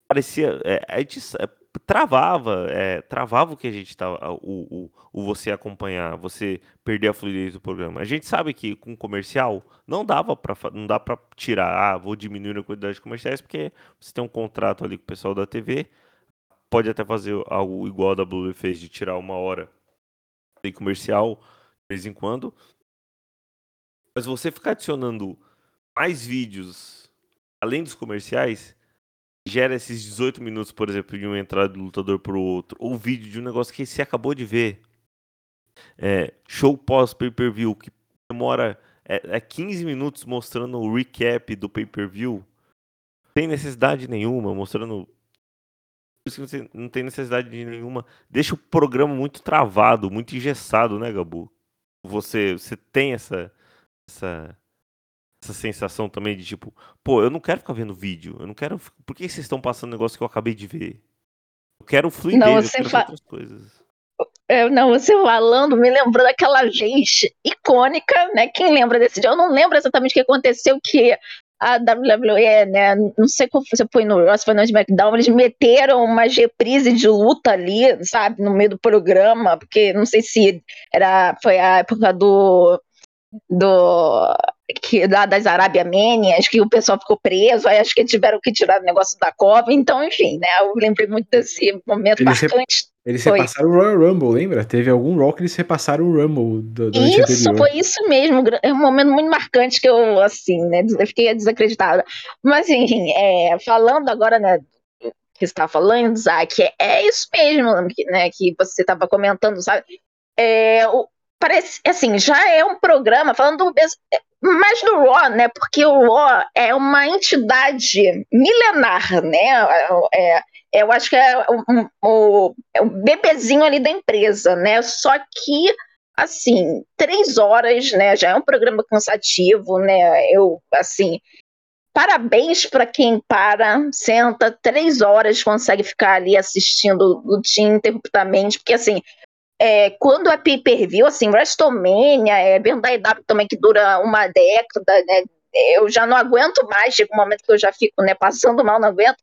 parecia. É, sa- travava, é, travava o que a gente tava, o, o, o você acompanhar, você perder a fluidez do programa. A gente sabe que com comercial não dava para não dá para tirar, ah, vou diminuir a quantidade de comerciais porque você tem um contrato ali com o pessoal da TV, pode até fazer algo igual a W fez de tirar uma hora de comercial de vez em quando. Mas você ficar adicionando mais vídeos além dos comerciais, gera esses 18 minutos, por exemplo, de uma entrada do lutador para o outro, ou vídeo de um negócio que você acabou de ver. É, show pós pay-per-view, que demora é, é 15 minutos mostrando o recap do pay-per-view. Sem necessidade nenhuma, mostrando. Você não tem necessidade de nenhuma. Deixa o programa muito travado, muito engessado, né, Gabu? Você, você tem essa, essa essa sensação também de tipo, pô, eu não quero ficar vendo vídeo, eu não quero. Por que vocês estão passando um negócio que eu acabei de ver? Eu quero fluidez, não, você eu quero fa... outras coisas. É, não, você falando me lembrou daquela vez icônica, né? Quem lembra desse dia? Eu não lembro exatamente o que aconteceu, que a WWE, né? Não sei foi, se foi no Ross, foi no SmackDown, eles meteram uma reprise de luta ali, sabe, no meio do programa, porque não sei se era, foi a época do do que lá das Arábia-Mênias, que o pessoal ficou preso, aí acho que tiveram que tirar o negócio da cova, então, enfim, né, eu lembrei muito desse momento eles marcante. Eles foi. repassaram o Royal Rumble, lembra? Teve algum Rock eles repassaram o Rumble do, do Isso, foi isso mesmo, é um momento muito marcante que eu, assim, né, eu fiquei desacreditada. Mas, enfim, é, falando agora, né, que você está falando, Zac, é, é isso mesmo, né, que você estava comentando, sabe? É, o, parece, assim, já é um programa falando mais do Raw, né? Porque o Raw é uma entidade milenar, né? É, é, eu acho que é o, é o bebezinho ali da empresa, né? Só que assim, três horas, né? Já é um programa cansativo, né? Eu, assim, parabéns para quem para, senta três horas, consegue ficar ali assistindo o dia interruptamente, porque assim, é, quando é pay-per-view, assim, WrestleMania, é, Bandai W também que dura uma década, né? Eu já não aguento mais, chega um momento que eu já fico, né, passando mal, não aguento.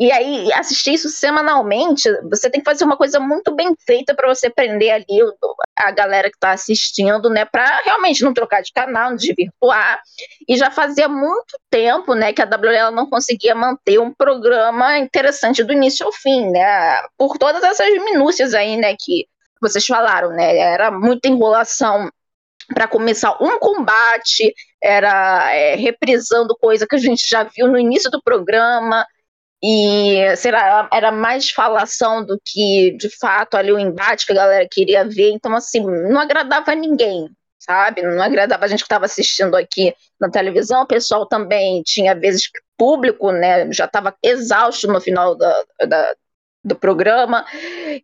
E aí, assistir isso semanalmente, você tem que fazer uma coisa muito bem feita para você prender ali a galera que está assistindo, né? Para realmente não trocar de canal, não desvirtuar. E já fazia muito tempo, né, que a WL não conseguia manter um programa interessante do início ao fim, né? Por todas essas minúcias aí, né, que vocês falaram, né? Era muita enrolação para começar um combate, era é, reprisando coisa que a gente já viu no início do programa, e sei lá, era mais falação do que de fato ali o embate que a galera queria ver, então assim, não agradava a ninguém, sabe? Não agradava a gente que estava assistindo aqui na televisão, o pessoal também tinha vezes público, né, já estava exausto no final da, da, do programa.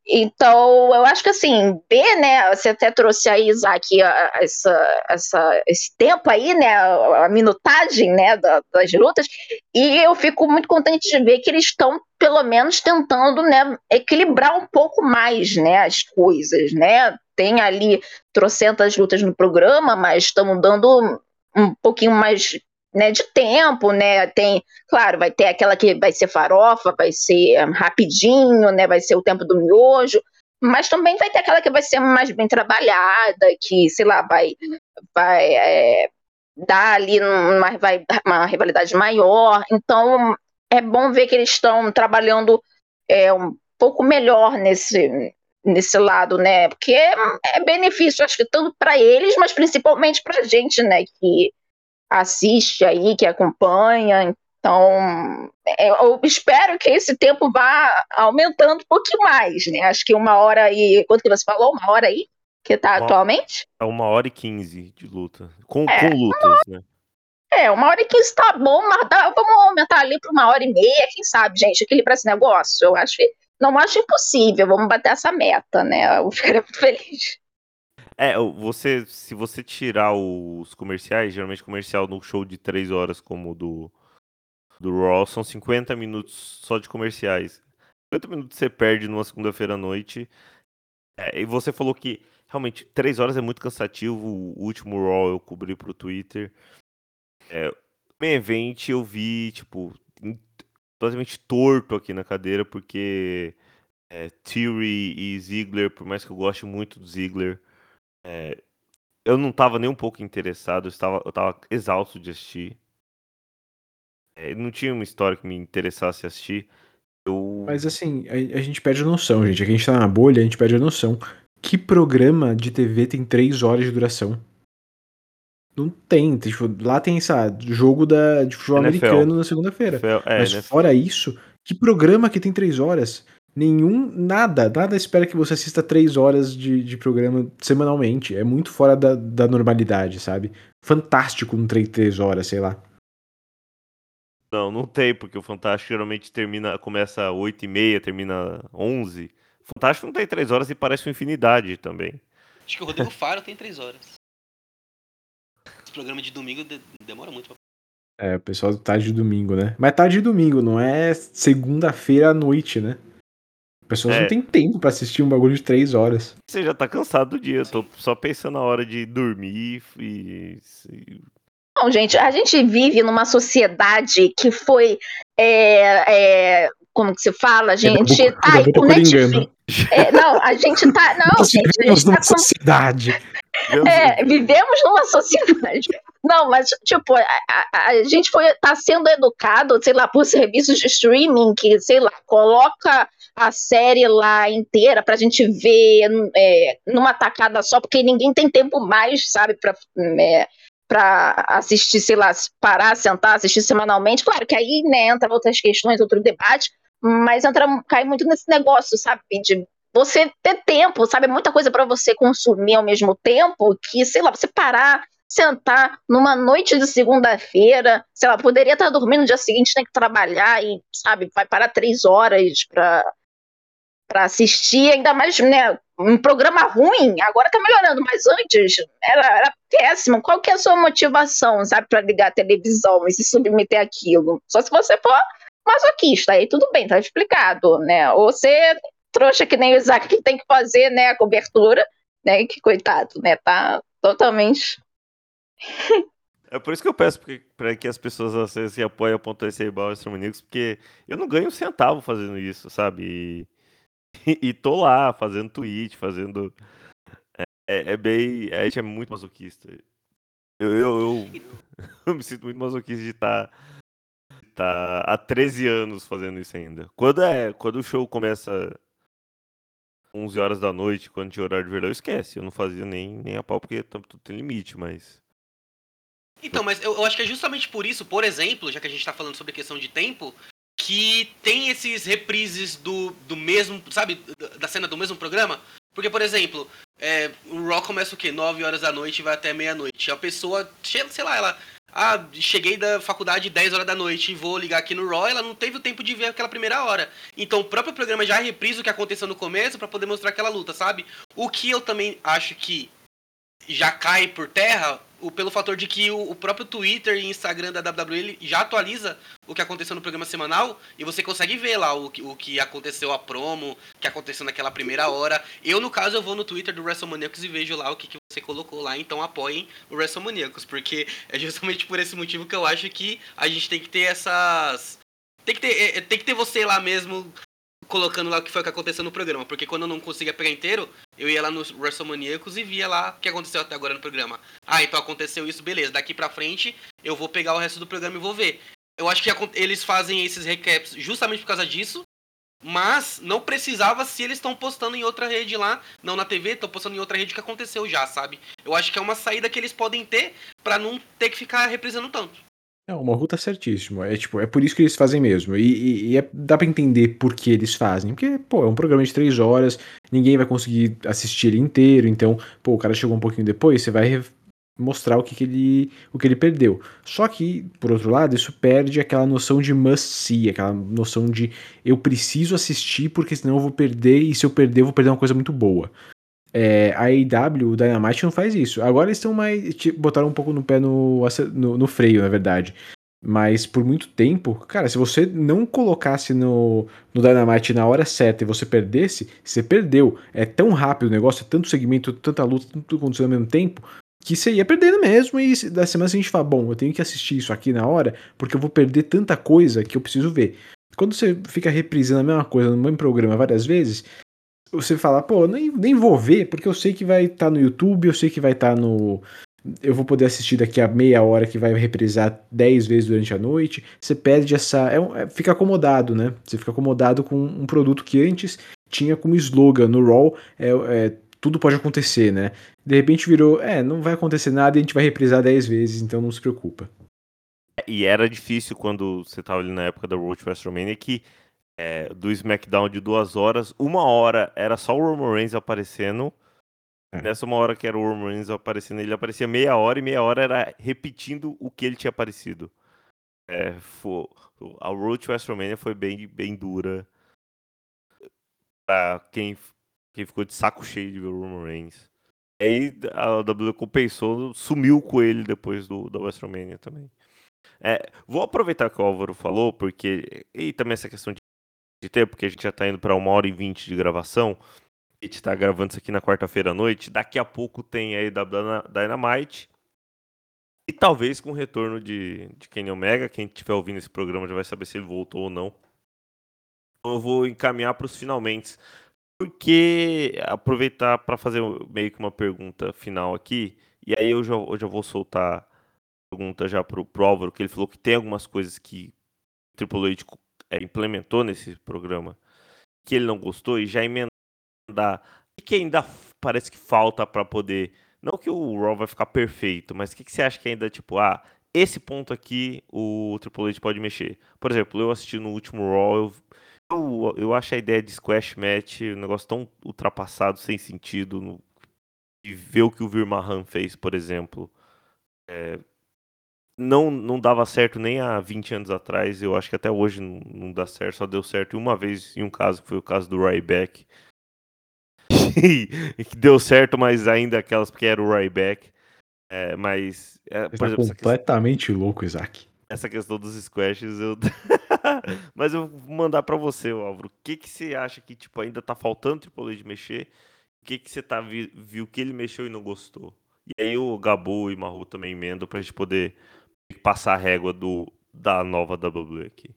Então, eu acho que assim, B, né, você até trouxe aí, Isaac, essa, essa, esse tempo aí, né, a minutagem, né, das lutas, e eu fico muito contente de ver que eles estão, pelo menos, tentando, né, equilibrar um pouco mais, né, as coisas, né, tem ali trocentas lutas no programa, mas estamos dando um pouquinho mais né, de tempo, né? Tem, claro, vai ter aquela que vai ser farofa, vai ser rapidinho, né? Vai ser o tempo do miojo, mas também vai ter aquela que vai ser mais bem trabalhada, que, sei lá, vai, vai é, dar ali uma, vai, uma rivalidade maior. Então, é bom ver que eles estão trabalhando é, um pouco melhor nesse, nesse lado, né? Porque é benefício, acho que tanto para eles, mas principalmente para a gente, né? Que assiste aí, que acompanha. Então, é, eu espero que esse tempo vá aumentando um pouquinho mais, né? Acho que uma hora e. Quanto que você falou? Uma hora aí? Que tá uma, atualmente? É uma hora e quinze de luta. Com, é, com lutas, uma, né? É, uma hora e quinze tá bom, mas dá, vamos aumentar ali para uma hora e meia, quem sabe, gente, equilibrar esse negócio. Eu acho que. Não acho impossível, vamos bater essa meta, né? Eu ficaria muito feliz. É, você, se você tirar os comerciais, geralmente comercial no show de 3 horas, como o do, do Raw, são 50 minutos só de comerciais. 50 minutos você perde numa segunda-feira à noite. É, e você falou que realmente 3 horas é muito cansativo. O último Raw eu cobri pro Twitter. É, main event eu vi, tipo, totalmente torto aqui na cadeira, porque é, Theory e Ziggler, por mais que eu goste muito do Ziggler, é, eu não estava nem um pouco interessado, eu estava, eu estava exausto de assistir. É, não tinha uma história que me interessasse assistir. Eu... Mas assim, a, a, gente perde a noção, gente. Aqui a gente tá na bolha, a gente perde a noção. Que programa de TV tem três horas de duração? Não tem. Tipo, lá tem, sabe, jogo da, de futebol NFL. americano na segunda-feira. É, Mas NFL. fora isso, que programa que tem três horas? Nenhum, nada, nada espera que você assista três horas de, de programa semanalmente. É muito fora da, da normalidade, sabe? Fantástico um três, três horas, sei lá. Não, não tem, porque o Fantástico geralmente termina, começa 8 e meia, termina 11. O Fantástico não tem 3 horas e parece uma infinidade também. Acho que o Rodrigo Faro tem 3 horas. Esse programa de domingo demora muito pra... É, o pessoal tarde de domingo, né? Mas tarde de domingo, não é segunda-feira à noite, né? Pessoas é. não têm tempo para assistir um bagulho de 3 horas. Você já tá cansado do dia, eu tô só pensando na hora de dormir e, não, gente, a gente vive numa sociedade que foi. É, é, como que se fala? A gente é, tá aí com Netflix. É, não, a gente tá. Não, Nós gente, vivemos numa tá sociedade. É, vivemos numa sociedade. Não, mas, tipo, a, a, a, gente foi, tá sendo educado, sei lá, por serviços de streaming que, sei lá, coloca a série lá inteira pra gente ver é, numa tacada só, porque ninguém tem tempo mais, sabe, pra é, para assistir, sei lá, parar, sentar, assistir semanalmente. Claro que aí né, entra outras questões, outro debate, mas entra, cai muito nesse negócio, sabe, de você ter tempo, sabe, muita coisa para você consumir ao mesmo tempo, que, sei lá, você parar, sentar numa noite de segunda-feira, sei lá, poderia estar dormindo no dia seguinte, tem que trabalhar e, sabe, vai parar três horas para para assistir, ainda mais, né, um programa ruim, agora tá melhorando, mas antes era, era péssimo. Qual que é a sua motivação, sabe, para ligar a televisão e se submeter àquilo? Só se você for masoquista, aí tudo bem, tá explicado, né? Ou você trouxa que nem o Isaac que tem que fazer, né, a cobertura, né, que coitado, né, tá totalmente... É por isso que eu peço para que as pessoas acessem apoia.se igual porque eu não ganho um centavo fazendo isso, sabe? E e tô lá fazendo tweet, fazendo. É, é, bem. A gente é muito masoquista. Eu, eu, eu, eu me sinto muito masoquista de estar tá, tá há 13 anos fazendo isso ainda. Quando, é, quando o show começa 11 horas da noite, quando tinha horário de verão, esquece. Eu não fazia nem, nem a pau, porque tudo tem limite, mas. Então, mas eu, eu, acho que é justamente por isso, por exemplo, já que a gente tá falando sobre questão de tempo, que tem esses reprises do, do mesmo, sabe, da cena do mesmo programa. Porque, por exemplo, é, o Raw começa o quê? 9 horas da noite e vai até meia-noite. A pessoa, sei lá, ela. Ah, cheguei da faculdade 10 horas da noite e vou ligar aqui no Raw, ela não teve o tempo de ver aquela primeira hora. Então o próprio programa já reprisa o que aconteceu no começo para poder mostrar aquela luta, sabe? O que eu também acho que já cai por terra o, pelo fator de que o, o, próprio Twitter e Instagram da WWE já atualiza o que aconteceu no programa semanal e você consegue ver lá o, o que aconteceu a promo, o que aconteceu naquela primeira hora. Eu, no caso, eu vou no Twitter do WrestleManiacos e vejo lá o que, que você colocou lá, então apoiem o WrestleManiacos, porque é justamente por esse motivo que eu acho que a gente tem que ter essas... Tem que ter, é, é tem que ter você lá mesmo colocando lá o que foi que aconteceu no programa. Porque quando eu não conseguia pegar inteiro, eu ia lá nos WrestleManiacos e via lá o que aconteceu até agora no programa. Ah, então aconteceu isso, beleza. Daqui pra frente, eu vou pegar o resto do programa e vou ver. Eu acho que eles fazem esses recaps justamente por causa disso. Mas não precisava se eles estão postando em outra rede lá, não na TV, estão postando em outra rede que aconteceu já, sabe? Eu acho que é uma saída que eles podem ter para não ter que ficar reprisando tanto. É, uma ruta certíssimo. É tipo, é por isso que eles fazem mesmo. E, e, e é, dá pra entender por que eles fazem. Porque, pô, é um programa de três horas, ninguém vai conseguir assistir ele inteiro. Então, pô, o cara chegou um pouquinho depois, você vai mostrar o que, que ele o que ele perdeu. Só que, por outro lado, isso perde aquela noção de must see, aquela noção de eu preciso assistir porque senão eu vou perder e se eu perder eu vou perder uma coisa muito boa. É, a AEW, o Dynamite não faz isso. Agora eles estão mais. botaram um pouco no pé no, no, no, freio, na verdade. Mas por muito tempo, cara, se você não colocasse no, no Dynamite na hora certa e você perdesse, você perdeu. É tão rápido o negócio, é tanto segmento, tanta luta, tudo acontecendo ao mesmo tempo, que você ia perdendo mesmo. E da semana seguinte fala: Bom, eu tenho que assistir isso aqui na hora, porque eu vou perder tanta coisa que eu preciso ver. quando você fica reprisando a mesma coisa no mesmo programa várias vezes, você fala, pô, nem, nem vou ver, porque eu sei que vai estar tá no YouTube, eu sei que vai estar tá no. Eu vou poder assistir daqui a meia hora que vai reprisar 10 vezes durante a noite. Você perde essa. É, é, fica acomodado, né? Você fica acomodado com um produto que antes tinha como slogan no Raw é, é, tudo pode acontecer, né? De repente virou, é, não vai acontecer nada e a gente vai reprisar 10 vezes, então não se preocupa. E era difícil quando você estava ali na época da Road to WrestleMania que é, do SmackDown de duas horas, uma hora era só o Roman Reigns aparecendo. É. Nessa uma hora que era o Roman Reigns aparecendo, ele aparecia meia hora e meia hora era repetindo o que ele tinha aparecido. É, foi, a Road to WrestleMania foi bem, bem dura pra quem, quem ficou de saco cheio de ver o Roman Reigns. E aí a WWE compensou, sumiu com ele depois do, da WrestleMania também. É, vou aproveitar que o Álvaro falou, porque. E também essa questão de de tempo, porque a gente já está indo para uma hora e vinte de gravação. A gente está gravando isso aqui na quarta-feira à noite. Daqui a pouco tem aí da Dynamite. E talvez com o retorno de, de Kenny Omega. Quem estiver ouvindo esse programa já vai saber se ele voltou ou não. Então eu vou encaminhar para os finalmente. Porque aproveitar para fazer meio que uma pergunta final aqui. E aí eu já, eu já vou soltar a pergunta já pro, pro Álvaro, que ele falou que tem algumas coisas que o Triple H é, implementou nesse programa que ele não gostou e já emendar o que ainda parece que falta para poder não que o Raw vai ficar perfeito, mas o que, que você acha que ainda tipo ah esse ponto aqui o Triple H pode mexer. Por exemplo, eu assisti no último Raw, eu, eu, eu acho a ideia de squash match um negócio tão ultrapassado, sem sentido. No, e ver o que o Virmahan fez, por exemplo, é, não, não dava certo nem há 20 anos atrás, eu acho que até hoje não, não dá certo, só deu certo uma vez em um caso, que foi o caso do Ryback. que deu certo, mas ainda aquelas porque era o Ryback. É, mas. É, por tá exemplo, completamente questão, louco, Isaac. Essa questão dos squashes, eu. mas eu vou mandar para você, Álvaro. O que, que você acha que tipo, ainda tá faltando Triple H mexer? O que, que você tá, viu que ele mexeu e não gostou? E aí o Gabu e Maru também emendam pra gente poder passar a régua do, da nova WWE aqui.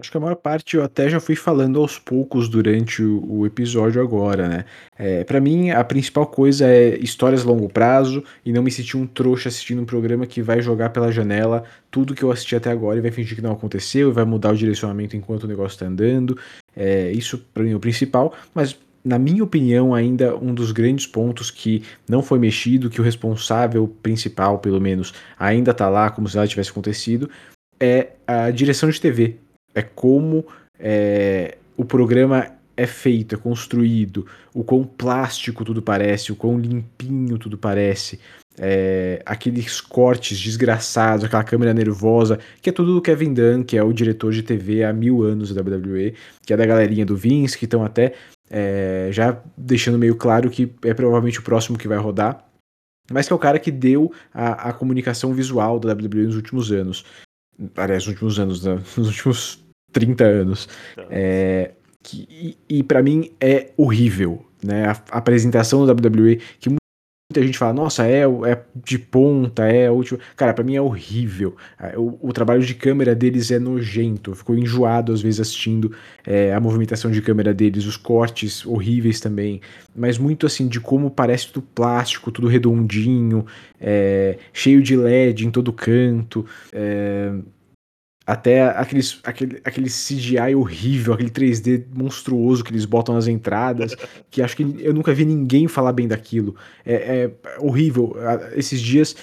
Acho que a maior parte eu até já fui falando aos poucos durante o, episódio agora, né? É, para mim, a principal coisa é histórias a longo prazo e não me sentir um trouxa assistindo um programa que vai jogar pela janela tudo que eu assisti até agora e vai fingir que não aconteceu e vai mudar o direcionamento enquanto o negócio tá andando. É, isso para mim é o principal, mas na minha opinião, ainda um dos grandes pontos que não foi mexido, que o responsável principal, pelo menos, ainda está lá como se nada tivesse acontecido, é a direção de TV. É como é, o programa é feito, é construído, o quão plástico tudo parece, o quão limpinho tudo parece. É, aqueles cortes desgraçados, aquela câmera nervosa, que é tudo do Kevin Dunn, que é o diretor de TV há mil anos da WWE, que é da galerinha do Vince, que estão até é, já deixando meio claro que é provavelmente o próximo que vai rodar, mas que é o cara que deu a, a comunicação visual da WWE nos últimos anos. Aliás, nos últimos anos, né? nos últimos 30 anos. É, que, e, e para mim é horrível. Né? A, a apresentação da WWE, que Muita gente fala, nossa, é, é de ponta, é último. Cara, para mim é horrível. O, o, trabalho de câmera deles é nojento. Ficou enjoado às vezes assistindo é, a movimentação de câmera deles, os cortes horríveis também. Mas muito assim, de como parece tudo plástico, tudo redondinho, é, cheio de LED em todo canto. É, até aqueles, aquele, aquele CGI horrível, aquele 3D monstruoso que eles botam nas entradas, que acho que eu nunca vi ninguém falar bem daquilo. É, é horrível. Esses dias,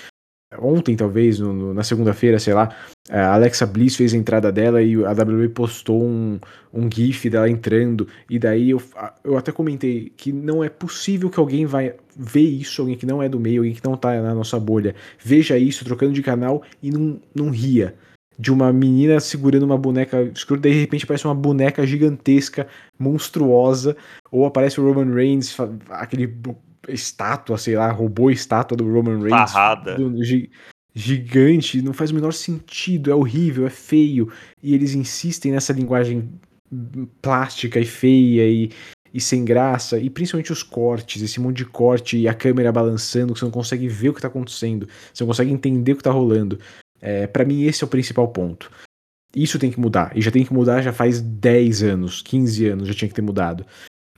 ontem talvez, no, no, na segunda-feira, sei lá, a Alexa Bliss fez a entrada dela e a WWE postou um, um GIF dela entrando, e daí eu, eu até comentei que não é possível que alguém vai ver isso, alguém que não é do meio, alguém que não tá na nossa bolha, veja isso trocando de canal e não, não ria de uma menina segurando uma boneca escura, daí de repente aparece uma boneca gigantesca, monstruosa, ou aparece o Roman Reigns, aquele estátua, sei lá, robô estátua do Roman Reigns. Barrada. Do, gigante, não faz o menor sentido, é horrível, é feio, e eles insistem nessa linguagem plástica e feia e, e sem graça, e principalmente os cortes, esse monte de corte e a câmera balançando, que você não consegue ver o que tá acontecendo, você não consegue entender o que tá rolando. É, para mim, esse é o principal ponto. Isso tem que mudar. E já tem que mudar já faz 10 anos, 15 anos já tinha que ter mudado.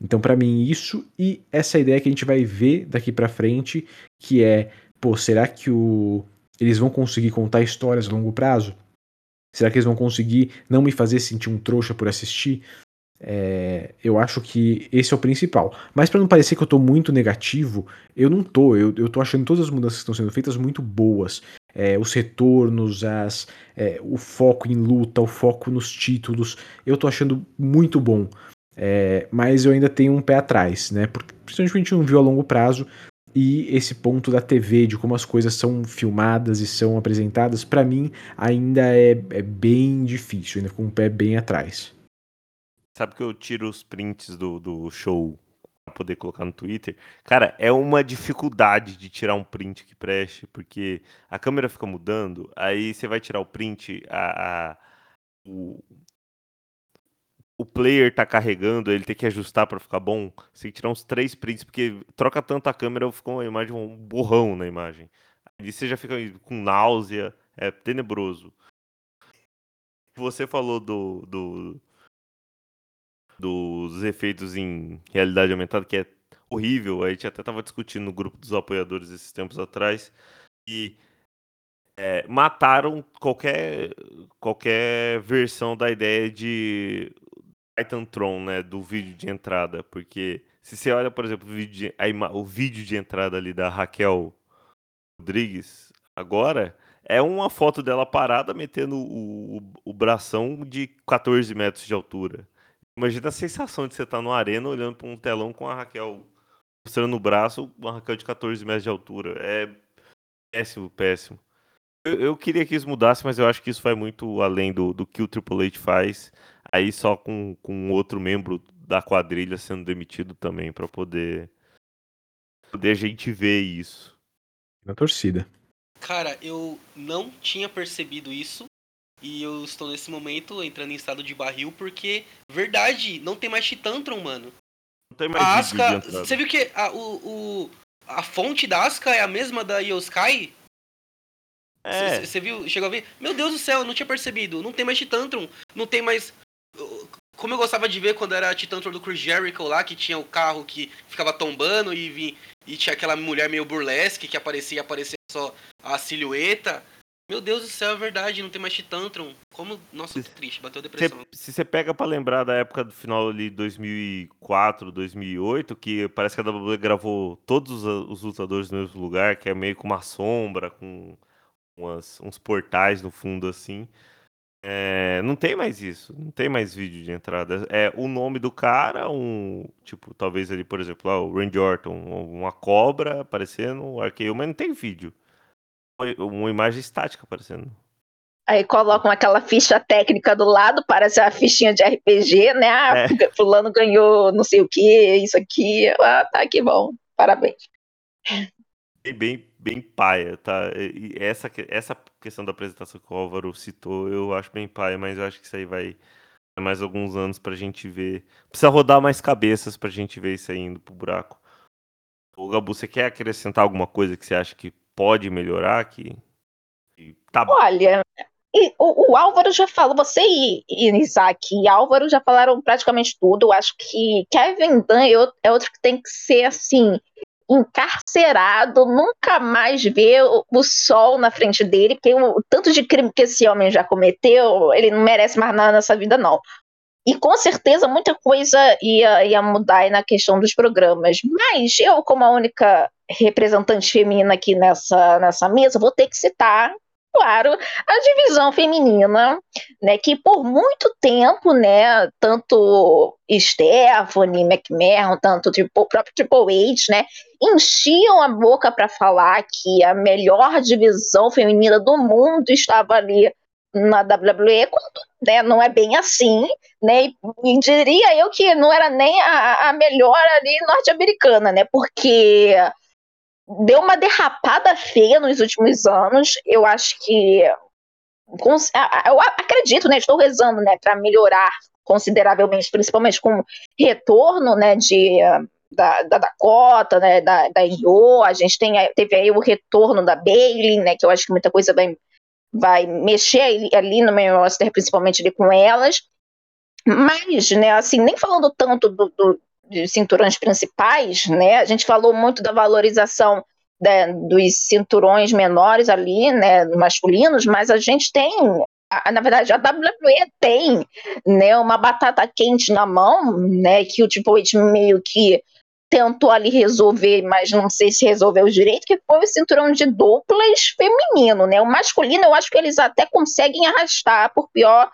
Então, para mim, isso e essa ideia que a gente vai ver daqui para frente, que é, pô, será que o eles vão conseguir contar histórias a longo prazo? Será que eles vão conseguir não me fazer sentir um trouxa por assistir? É, eu acho que esse é o principal. Mas para não parecer que eu tô muito negativo, eu não tô. Eu, tô achando todas as mudanças que estão sendo feitas muito boas. É, os retornos, as, é, o foco em luta, o foco nos títulos, eu tô achando muito bom. É, mas eu ainda tenho um pé atrás, né? Porque principalmente a gente não viu a longo prazo. E esse ponto da TV, de como as coisas são filmadas e são apresentadas, para mim ainda é, é bem difícil, ainda com um pé bem atrás. Sabe que eu tiro os prints do, do show pra poder colocar no Twitter? Cara, é uma dificuldade de tirar um print que preste, porque a câmera fica mudando, aí você vai tirar o print, a, a o, o player tá carregando, ele tem que ajustar para ficar bom. Você tem que tirar uns três prints, porque troca tanto a câmera, fica uma imagem, um borrão na imagem. Aí você já fica com náusea, é tenebroso. Você falou do, do dos efeitos em realidade aumentada, que é horrível. A gente até estava discutindo no grupo dos apoiadores esses tempos atrás. E é, mataram qualquer, qualquer versão da ideia de Titantron, né? Do vídeo de entrada. Porque se você olha, por exemplo, o vídeo de, a, o vídeo de entrada ali da Raquel Rodrigues, agora é uma foto dela parada metendo o, o, o bração de 14 metros de altura. Imagina a sensação de você estar tá no arena olhando para um telão com a Raquel mostrando o braço, uma Raquel de 14 metros de altura. É péssimo, péssimo. Eu, eu, queria que isso mudasse, mas eu acho que isso vai muito além do, do que o Triple H faz. Aí só com, com outro membro da quadrilha sendo demitido também, para poder, poder a gente ver isso. Na torcida. Cara, eu não tinha percebido isso e eu estou nesse momento entrando em estado de barril porque, verdade, não tem mais Titantron, mano. Não tem mais a Asuka, Você viu que a, o, o, a fonte da Asuka é a mesma da Yoskai? É. Você viu? Chegou a ver? Meu Deus do céu, não tinha percebido. Não tem mais Titantron. Não tem mais. Como eu gostava de ver quando era Titantron do Chris Jericho lá, que tinha o carro que ficava tombando e, vi, e tinha aquela mulher meio burlesque que aparecia aparecia só a silhueta. Meu Deus do céu, é verdade, não tem mais Titantron. Como. Nossa, que triste, bateu depressão. se você pega pra lembrar da época do final ali 2004, 2008, que parece que a WWE gravou todos os lutadores no mesmo lugar, que é meio com uma sombra, com umas, uns portais no fundo assim. É, não tem mais isso, não tem mais vídeo de entrada. É o nome do cara, um. Tipo, talvez ali, por exemplo, lá, o Randy Orton, uma cobra aparecendo, o arqueio, mas não tem vídeo uma imagem estática aparecendo. Aí colocam aquela ficha técnica do lado, parece a fichinha de RPG, né? Ah, é. fulano ganhou não sei o que, isso aqui. Ah, tá, que bom. Parabéns. Bem, bem, bem paia, tá? E essa, essa questão da apresentação que o Álvaro citou, eu acho bem paia, mas eu acho que isso aí vai mais alguns anos pra gente ver. Precisa rodar mais cabeças pra gente ver isso aí indo pro buraco. O Gabu, você quer acrescentar alguma coisa que você acha que pode melhorar? Que, que tá... Olha, o, o, Álvaro já falou, você e, e Isaac e Álvaro já falaram praticamente tudo. Eu acho que Kevin Dunn é, é outro que tem que ser assim encarcerado, nunca mais ver o, o, sol na frente dele, porque o tanto de crime que esse homem já cometeu, ele não merece mais nada nessa vida, não. E com certeza muita coisa ia, ia mudar na questão dos programas. Mas eu, como a única representante feminina aqui nessa, nessa mesa, vou ter que citar, claro, a divisão feminina, né, que por muito tempo, né, tanto Stephanie, McMahon, tanto o próprio Triple H, né, enchiam a boca para falar que a melhor divisão feminina do mundo estava ali na WWE, quando né, não é bem assim, né? E diria eu que não era nem a, a melhor ali norte-americana, né? Porque deu uma derrapada feia nos últimos anos. Eu acho que eu acredito, né? Estou rezando, né, para melhorar consideravelmente, principalmente com retorno, né, de da, da Dakota, né, da, da Io, a gente tem, teve aí o retorno da Bailey, né, que eu acho que muita coisa vai vai mexer ali, ali no main roster, principalmente ali com elas. Mas, né, assim, nem falando tanto do, do, de cinturões principais, né, a gente falou muito da valorização né, dos cinturões menores ali, né, masculinos, mas a gente tem, a, na verdade, a WWE tem, né, uma batata quente na mão, né, que o H meio que tentou ali resolver, mas não sei se resolveu direito, que foi o cinturão de duplas feminino, né? O masculino eu acho que eles até conseguem arrastar, por pior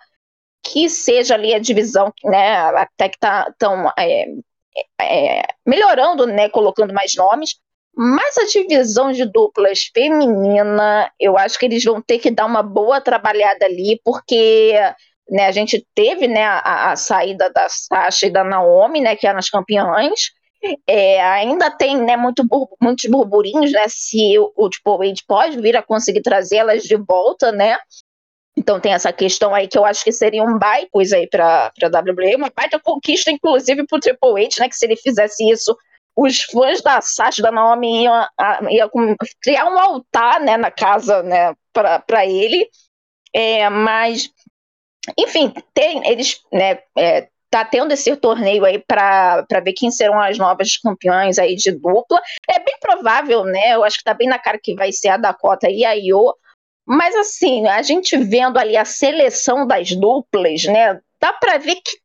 que seja ali a divisão, né? Até que tá tão é, é, melhorando, né? Colocando mais nomes. Mas a divisão de duplas feminina, eu acho que eles vão ter que dar uma boa trabalhada ali, porque né, a gente teve né, a, a saída da Sasha e da Naomi, né, que eram as campeãs, é, ainda tem né, muito, muitos burburinhos, né? Se o, o tipo, Wade pode vir a conseguir trazê-las de volta, né? Então tem essa questão aí que eu acho que seria baita coisa aí para a WWE, uma baita conquista, inclusive, para o Triple H, né? Que se ele fizesse isso, os fãs da Sasha da Naomi iam, iam criar um altar né, na casa né, para ele. É, mas, enfim, tem, eles né, é, tá tendo esse torneio aí para ver quem serão as novas campeãs aí de dupla. É bem provável, né? Eu acho que tá bem na cara que vai ser a Dakota e a Io. Mas assim, a gente vendo ali a seleção das duplas, né? Dá para ver que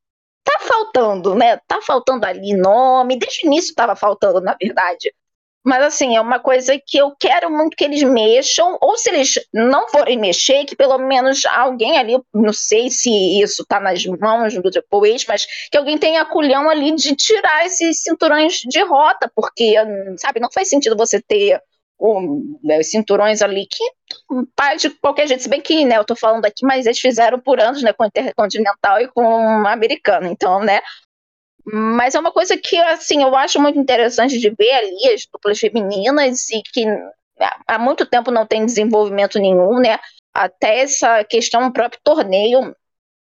tá faltando, né? Tá faltando ali nome. Desde o início tava faltando, na verdade. Mas assim, é uma coisa que eu quero muito que eles mexam, ou se eles não forem mexer, que pelo menos alguém ali, não sei se isso está nas mãos do H, mas que alguém tenha culhão ali de tirar esses cinturões de rota, porque, sabe, não faz sentido você ter né, os cinturões ali que faz de qualquer jeito, se bem que, né, eu tô falando aqui, mas eles fizeram por anos, né, com Intercontinental e com Americano, então, né, mas é uma coisa que, assim, eu acho muito interessante de ver ali as duplas femininas e que há muito tempo não tem desenvolvimento nenhum, né? Até essa questão do próprio torneio,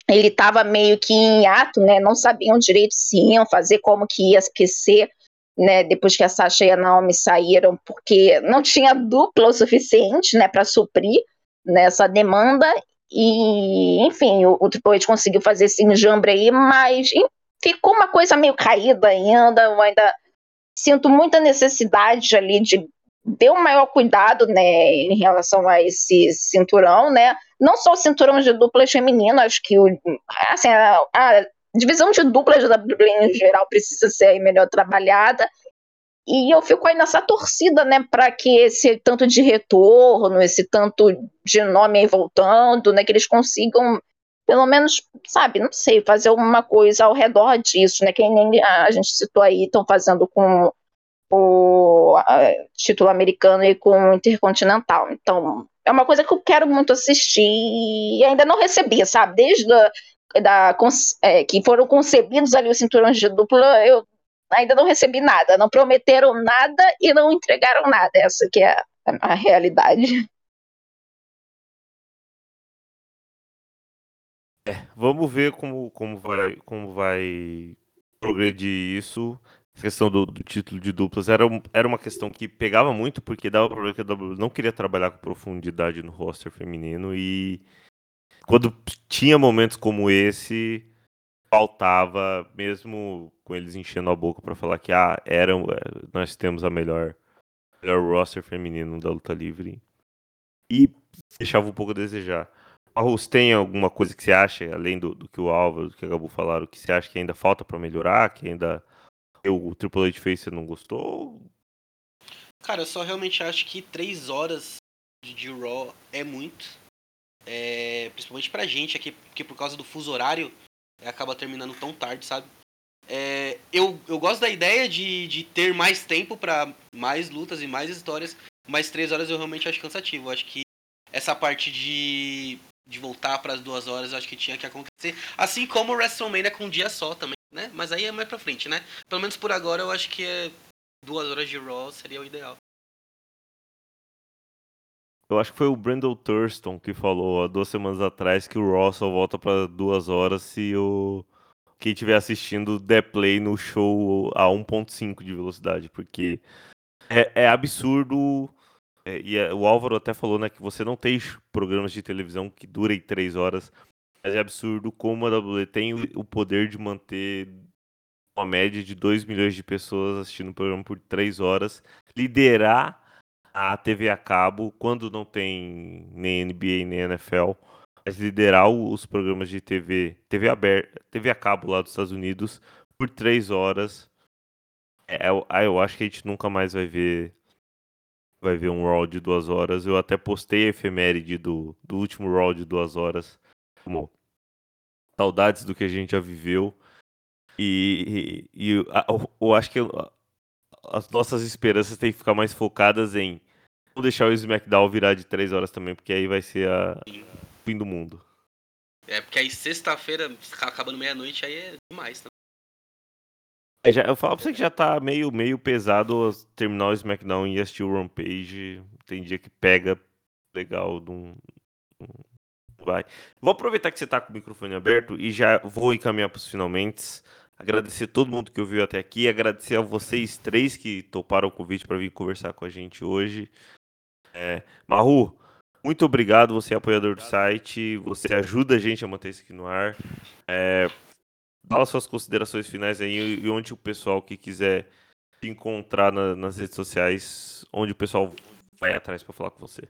ele estava meio que em ato, né? Não sabiam direito se iam fazer, como que ia aquecer, né? Depois que a Sasha e a Naomi saíram, porque não tinha dupla o suficiente, né? Para suprir nessa demanda e, enfim, o, o Triple H conseguiu fazer esse enjambre aí, mas ficou uma coisa meio caída ainda, eu ainda sinto muita necessidade ali de ter um maior cuidado, né, em relação a esse cinturão, né, não só o cinturão de duplas feminino, acho que o, assim, a, a divisão de duplas da WWE em geral precisa ser melhor trabalhada, e eu fico aí nessa torcida, né, para que esse tanto de retorno, esse tanto de nome aí voltando, né, que eles consigam pelo menos, sabe, não sei, fazer alguma coisa ao redor disso, né? Que nem a gente citou aí, estão fazendo com o título americano e com o intercontinental. Então, é uma coisa que eu quero muito assistir e ainda não recebi, sabe? Desde da, é, que foram concebidos ali os cinturões de dupla, eu ainda não recebi nada. Não prometeram nada e não entregaram nada. Essa que é a, a realidade. É, vamos ver como, como, vai, como vai progredir isso. A questão do, do título de duplas era, era uma questão que pegava muito, porque dava ver que a WWE não queria trabalhar com profundidade no roster feminino e quando tinha momentos como esse, faltava, mesmo com eles enchendo a boca para falar que ah, eram, é, nós temos a melhor, melhor roster feminino da luta livre. E deixava um pouco a desejar. Marros, tem alguma coisa que você acha, além do, do que o Álvaro, do que a Gabu falaram, que você acha que ainda falta para melhorar, que ainda o Triple H fez você não gostou? Cara, eu só realmente acho que três horas de, de Raw é muito. É, principalmente pra gente aqui, porque por causa do fuso horário acaba terminando tão tarde, sabe? É, eu, eu gosto da ideia de, de ter mais tempo para mais lutas e mais histórias, mas três horas eu realmente acho cansativo. Eu acho que essa parte de de voltar para as duas horas, eu acho que tinha que acontecer. Assim como o WrestleMania com um dia só também, né? Mas aí é mais pra frente, né? Pelo menos por agora eu acho que é duas horas de Raw seria o ideal. Eu acho que foi o Brandon Thurston que falou há duas semanas atrás que o Raw só volta para duas horas se o quem estiver assistindo der play no show a 1.5 de velocidade, porque é, é absurdo. É, e é, o Álvaro até falou, né, que você não tem programas de televisão que durem três horas, mas é absurdo como a WWE tem o poder de manter uma média de 2 milhões de pessoas assistindo o programa por três horas, liderar a TV a cabo quando não tem nem NBA nem NFL, mas liderar os programas de TV, TV aberta, TV a cabo lá dos Estados Unidos por três horas. É, eu, eu acho que a gente nunca mais vai ver vai ver um Raw de duas horas. Eu até postei a efeméride do, do último Raw de duas horas. Como saudades do que a gente já viveu. E, e, e eu, eu, acho que as nossas esperanças têm que ficar mais focadas em não deixar o SmackDown virar de três horas também, porque aí vai ser a o fim do mundo. É, porque aí sexta-feira, acabando meia-noite, aí é demais também. É, já, eu falo pra você que já tá meio, meio pesado terminar o SmackDown e assistir o Rampage. Tem dia que pega legal, não, vai. Vou aproveitar que você tá com o microfone aberto e já vou encaminhar pros finalmente. Agradecer todo mundo que ouviu até aqui, agradecer a vocês três que toparam o convite para vir conversar com a gente hoje. É, Maru, muito obrigado, você é apoiador do site, você ajuda a gente a manter isso aqui no ar. É, Fala suas considerações finais aí e onde o pessoal que quiser te encontrar na, nas redes sociais, onde o pessoal vai atrás para falar com você.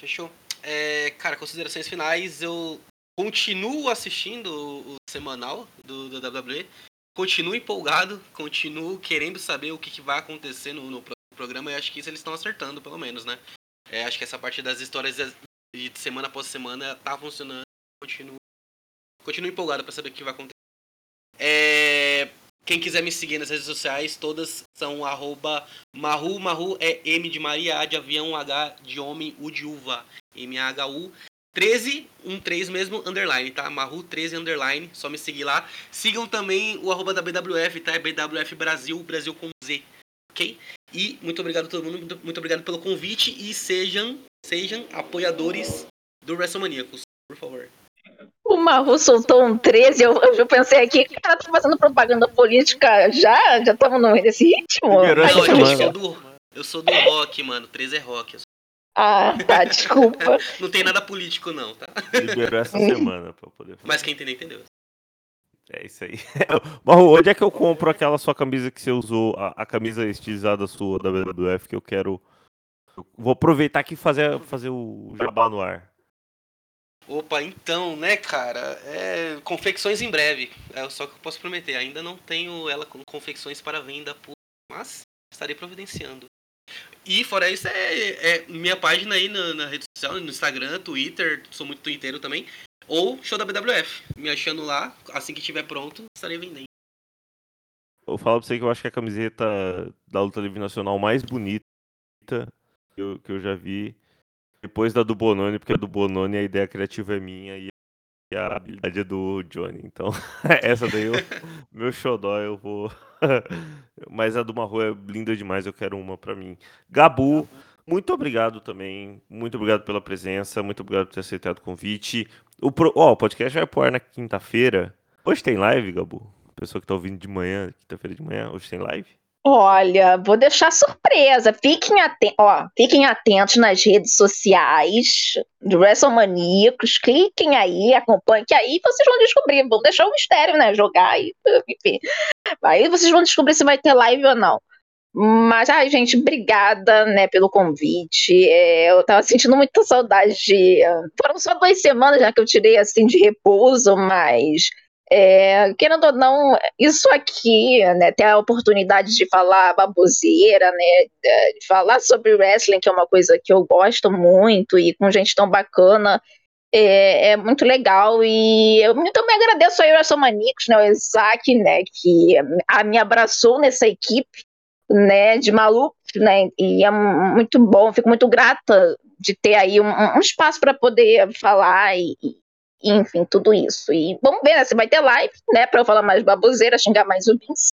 Fechou. É, cara, considerações finais, eu continuo assistindo o, o semanal do, do WWE, continuo empolgado, continuo querendo saber o que, que vai acontecer no, no programa e acho que isso eles estão acertando, pelo menos, né? É, acho que essa parte das histórias de semana após semana tá funcionando, continuo continuo empolgado para saber o que vai acontecer. É... Quem quiser me seguir nas redes sociais, todas são arroba Maru, é M de Maria, A de avião, H de homem, U de uva, M-A-H-U. 13, um 3 mesmo, underline, tá? Maru 13 underline, só me seguir lá. Sigam também o arroba da BWF, tá? É BWF Brasil, Brasil com Z, ok? E muito obrigado a todo mundo, muito, muito obrigado pelo convite e sejam, sejam apoiadores do WrestleManiacos, por favor. O Marru soltou um 13, eu, eu pensei aqui que ela tá fazendo propaganda política já? Já estamos nesse ritmo? Não, eu, sou do, eu sou do rock, mano. 13 é rock. Ah, tá, desculpa. não tem nada político, não, tá? Liberou essa semana pra poder falar. Mas quem entendeu, entendeu. É isso aí. Marro, onde é que eu compro aquela sua camisa que você usou, a, a camisa estilizada sua da WWF que eu quero. Eu vou aproveitar aqui e fazer, fazer o jabá no ar. Opa, então, né, cara? É, confecções em breve. É só que eu posso prometer. Ainda não tenho ela com confecções para venda, mas estarei providenciando. E fora isso, é, é minha página aí na, na, rede social, no Instagram, Twitter, sou muito twitteiro também. Ou show da BWF. Me achando lá, assim que estiver pronto, estarei vendendo. Eu falo pra você que eu acho que é a camiseta da luta livre nacional mais bonita que eu, que eu já vi depois da do Bononi, porque a do Bononi a ideia criativa é minha e a habilidade é do Johnny. Então, essa daí, eu, meu xodó, eu vou. Mas a do Marro é linda demais, eu quero uma pra mim. Gabu, muito obrigado também. Muito obrigado pela presença, muito obrigado por ter aceitado o convite. O, pro... o podcast vai pro ar na quinta-feira. Hoje tem live, Gabu? Pessoa que tá ouvindo de manhã, quinta-feira de manhã, hoje tem live? Olha, vou deixar surpresa. Fiquem, aten ó, fiquem atentos nas redes sociais do WrestleManiacos. Cliquem aí, acompanhem, que aí vocês vão descobrir. Vão deixar o mistério, né? Jogar aí, enfim. Aí vocês vão descobrir se vai ter live ou não. Mas, ai, gente, obrigada, né, pelo convite. É, eu tava sentindo muita saudade de. Foram só duas semanas já que eu tirei, assim, de repouso, mas é, querendo ou não, isso aqui, né, ter a oportunidade de falar baboseira, né, de falar sobre wrestling, que é uma coisa que eu gosto muito, e com gente tão bacana, é, é muito legal, e eu também agradeço aí o WrestleManiacos, né, o Isaac, né, que a, me abraçou nessa equipe, né, de maluco, né, e é muito bom, fico muito grata de ter aí um, um espaço para poder falar e, enfim, tudo isso. E vamos ver, né, se vai ter live, né, para eu falar mais baboseira, xingar mais o Vince.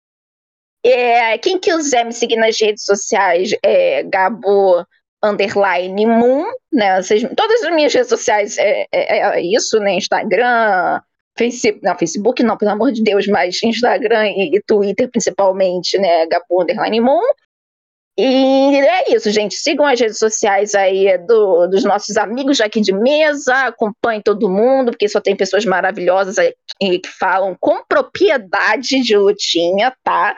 É, quem quiser me seguir nas redes sociais é Gabo underline Moon, né, vocês, todas as minhas redes sociais é, é, é isso, né, Instagram, Facebook, não, Facebook não, pelo amor de Deus, mas Instagram e, e Twitter principalmente, né, Gabo underline Moon. E é isso, gente. Sigam as redes sociais aí do, dos nossos amigos aqui de mesa, acompanhem todo mundo, porque só tem pessoas maravilhosas aí que falam com propriedade de lutinha, tá?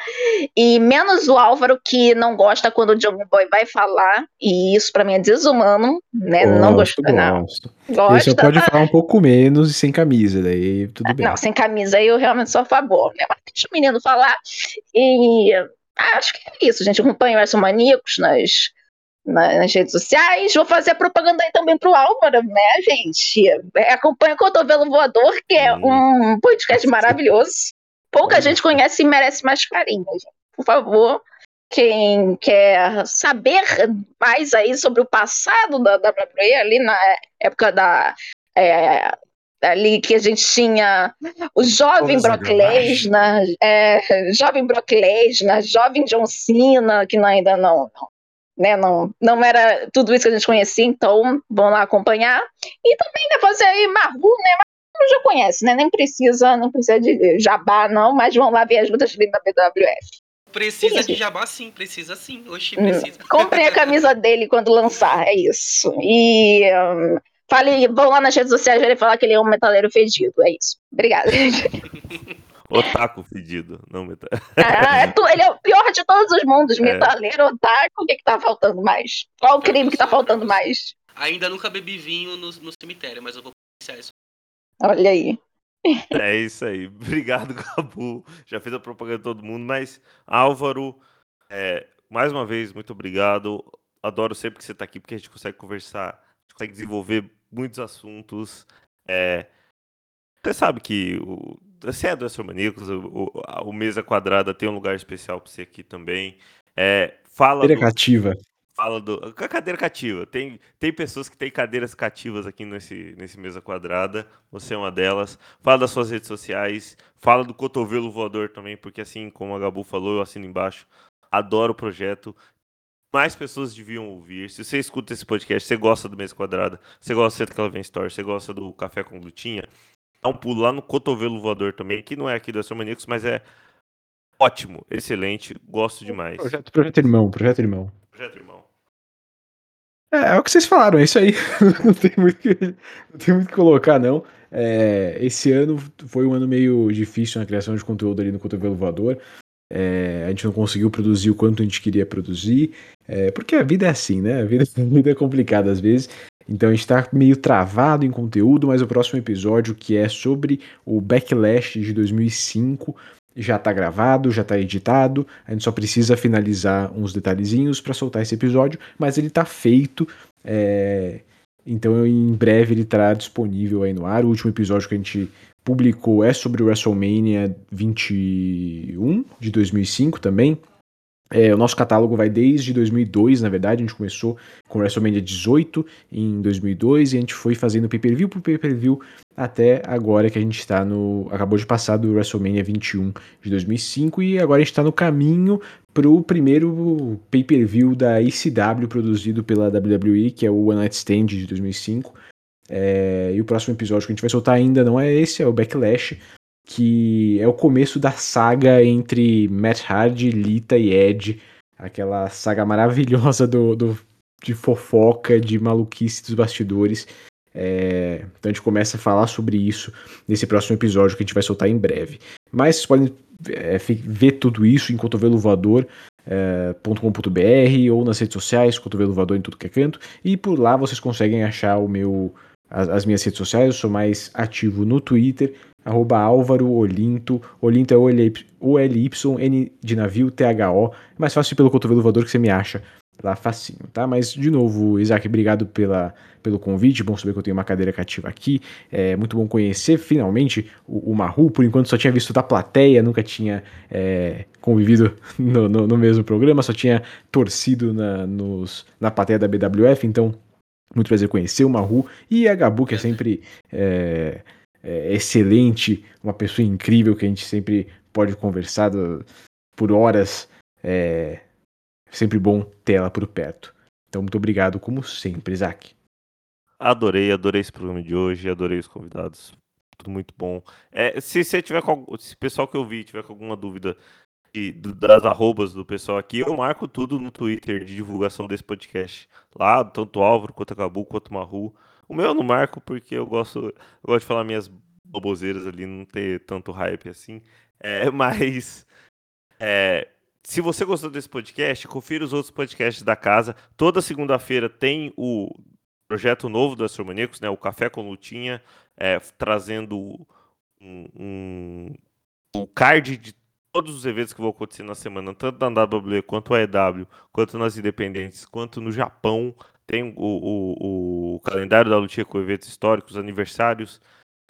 E menos o Álvaro, que não gosta quando o John Boy vai falar, e isso pra mim é desumano, né? não gosta, não. Gosto. Gosta. Você pode falar um pouco menos e sem camisa, daí tudo bem. Não, sem camisa aí eu realmente sou a favor, né? Mas deixa o menino falar. E acho que é isso, gente. Acompanhe o Maníacos nas, nas redes sociais. Vou fazer a propaganda aí também pro Álvaro, né, gente? É, acompanha o Cotovelo Voador, que é um podcast maravilhoso. Pouca gente conhece e merece mais carinho, gente. Por favor, quem quer saber mais aí sobre o passado da WWE ali na época da é, ali que a gente tinha o jovem Brock Lesnar, é, jovem Brock Lesnar, jovem John Cena, que ainda não, não, né, não, não era tudo isso que a gente conhecia, então vão lá acompanhar. E também né, fazer aí Maru, né? Maru já conhece, né? Nem precisa, não precisa de jabá, não, mas vão lá ver as lutas da BWF. Precisa isso. de jabá sim, precisa sim. Oxi, hum, precisa. Comprem a camisa dele quando lançar, é isso. E um, Fale, vão lá nas redes sociais e falar que ele é um metaleiro fedido. É isso. Obrigada. Otaku fedido, não metaleiro. Ah, é tu, ele é o pior de todos os mundos. É. Metaleiro, otaku, o que, que tá faltando mais? Qual o crime que tá faltando mais? Ainda nunca bebi vinho no, no cemitério, mas eu vou iniciar isso. Olha aí. É isso aí. Obrigado, Gabu. Já fez a propaganda de todo mundo, mas Álvaro, é, mais uma vez, muito obrigado. Adoro sempre que você está aqui, porque a gente consegue conversar, a gente consegue desenvolver muitos assuntos. É, você sabe que o, você é do Astromaníacos, o, o, Mesa Quadrada tem um lugar especial para você aqui também. É, fala cadeira do, cativa. Fala do. Cadeira cativa. Tem, tem pessoas que têm cadeiras cativas aqui nesse, nesse Mesa Quadrada. Você é uma delas. Fala das suas redes sociais. Fala do cotovelo voador também, porque assim como a Gabu falou, eu assino embaixo. Adoro o projeto mais pessoas deviam ouvir. Se você escuta esse podcast, você gosta do Mesa Quadrada, você gosta do Calvin Store, você gosta do Café com Glutinha, dá um pulo lá no Cotovelo Voador também, que não é aqui do Astromaníacos, mas é ótimo, excelente, gosto demais. Projeto, projeto Irmão, Projeto Irmão. Projeto Irmão. É, é o que vocês falaram, é isso aí. não, tem muito que, não tem muito que colocar, não. É, esse ano foi um ano meio difícil na criação de conteúdo ali no Cotovelo Voador. É, a gente não conseguiu produzir o quanto a gente queria produzir, é, porque a vida é assim, né? A vida, a vida é complicada às vezes. Então a gente está meio travado em conteúdo, mas o próximo episódio, que é sobre o Backlash de 2005, já está gravado, já está editado. A gente só precisa finalizar uns detalhezinhos para soltar esse episódio, mas ele está feito. É... Então em breve ele estará disponível aí no ar. O último episódio que a gente publicou é sobre o WrestleMania 21 de 2005 também. É, o nosso catálogo vai desde 2002, na verdade, a gente começou com o WrestleMania 18 em 2002 e a gente foi fazendo pay-per-view por pay-per-view até agora que a gente está no... acabou de passar do WrestleMania 21 de 2005 e agora a gente está no caminho para o primeiro pay-per-view da ECW produzido pela WWE, que é o One Night Stand de 2005. É, e o próximo episódio que a gente vai soltar ainda não é esse, é o Backlash, que é o começo da saga entre Matt Hardy, Lita e Ed, aquela saga maravilhosa do, do de fofoca, de maluquice dos bastidores. É, então a gente começa a falar sobre isso nesse próximo episódio que a gente vai soltar em breve. Mas vocês podem é, ver tudo isso em cotovelovador.com.br é, ou nas redes sociais, cotovelo voador em tudo que é canto, e por lá vocês conseguem achar o meu as, as, minhas redes sociais, eu sou mais ativo no Twitter, arroba Álvaro Olinto, Olinto é O-L-Y-N de navio, T-H-O, é mais fácil pelo cotovelo voador que você me acha lá facinho, tá? Mas, de novo, Isaac, obrigado pela, pelo convite, bom saber que eu tenho uma cadeira cativa aqui, é muito bom conhecer, finalmente, o, o por enquanto só tinha visto da plateia, nunca tinha é, convivido no, no, no, mesmo programa, só tinha torcido na, nos, na plateia da BWF, então muito prazer conhecer o Mahu e a Gabu, que é sempre é, é, excelente, uma pessoa incrível que a gente sempre pode conversar do, por horas. É sempre bom ter ela por perto. Então, muito obrigado, como sempre, Isaac. Adorei, adorei esse programa de hoje, adorei os convidados. Tudo muito bom. É, se você tiver com, se o pessoal que eu vi tiver com alguma dúvida das arrobas do pessoal aqui, eu marco tudo no Twitter de divulgação desse podcast. Lá, tanto o Álvaro, quanto a quanto o Maru. O meu eu não marco porque eu gosto, eu gosto de falar minhas boboseiras ali, não ter tanto hype assim. É, mas é, se você gostou desse podcast, confira os outros podcasts da casa. Toda segunda-feira tem o projeto novo do Astromaníacos, né? O Café com Lutinha, é, trazendo um, um, um card de todos os eventos que vão acontecer na semana, tanto na WWE quanto a EW, quanto nas independentes, quanto no Japão. Tem o, o, o calendário da lutinha com eventos históricos, aniversários.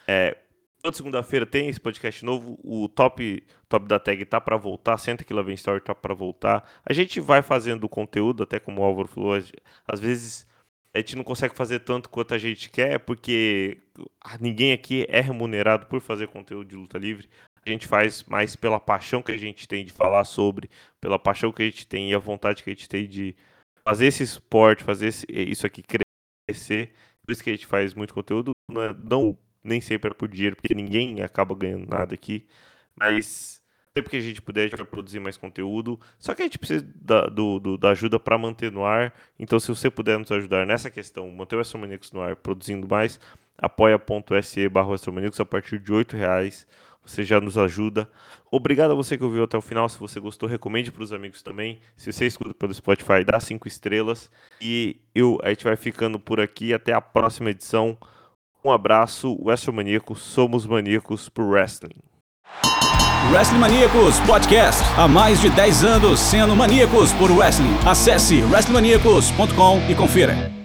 É, toda segunda-feira tem esse podcast novo. O top, top da tag tá para voltar. Senta que lá vem story tá para voltar. A gente vai fazendo conteúdo, até como o Álvaro falou, às vezes a gente não consegue fazer tanto quanto a gente quer, porque ninguém aqui é remunerado por fazer conteúdo de luta livre. A gente faz mais pela paixão que a gente tem de falar sobre, pela paixão que a gente tem e a vontade que a gente tem de fazer esse esporte, fazer esse, isso aqui crescer. Por isso que a gente faz muito conteúdo. Não, é, não nem sempre é por dinheiro, porque ninguém acaba ganhando nada aqui. Mas sempre que a gente puder, a gente vai produzir mais conteúdo. Só que a gente precisa da, do, do, da ajuda para manter no ar. Então, se você puder nos ajudar nessa questão, manter o Astromaníacos no ar, produzindo mais, apoia.se barra a partir de R$ reais você já nos ajuda. Obrigado a você que ouviu até o final. Se você gostou, recomende para os amigos também. Se você escuta pelo Spotify, dá cinco estrelas. E eu, a gente vai ficando por aqui. Até a próxima edição. Um abraço, Wrestling Maníaco. Somos maníacos por wrestling. Wrestling Maníacos Podcast. Há mais de 10 anos sendo maníacos por wrestling. Acesse wrestlingmaníacos.com e confira.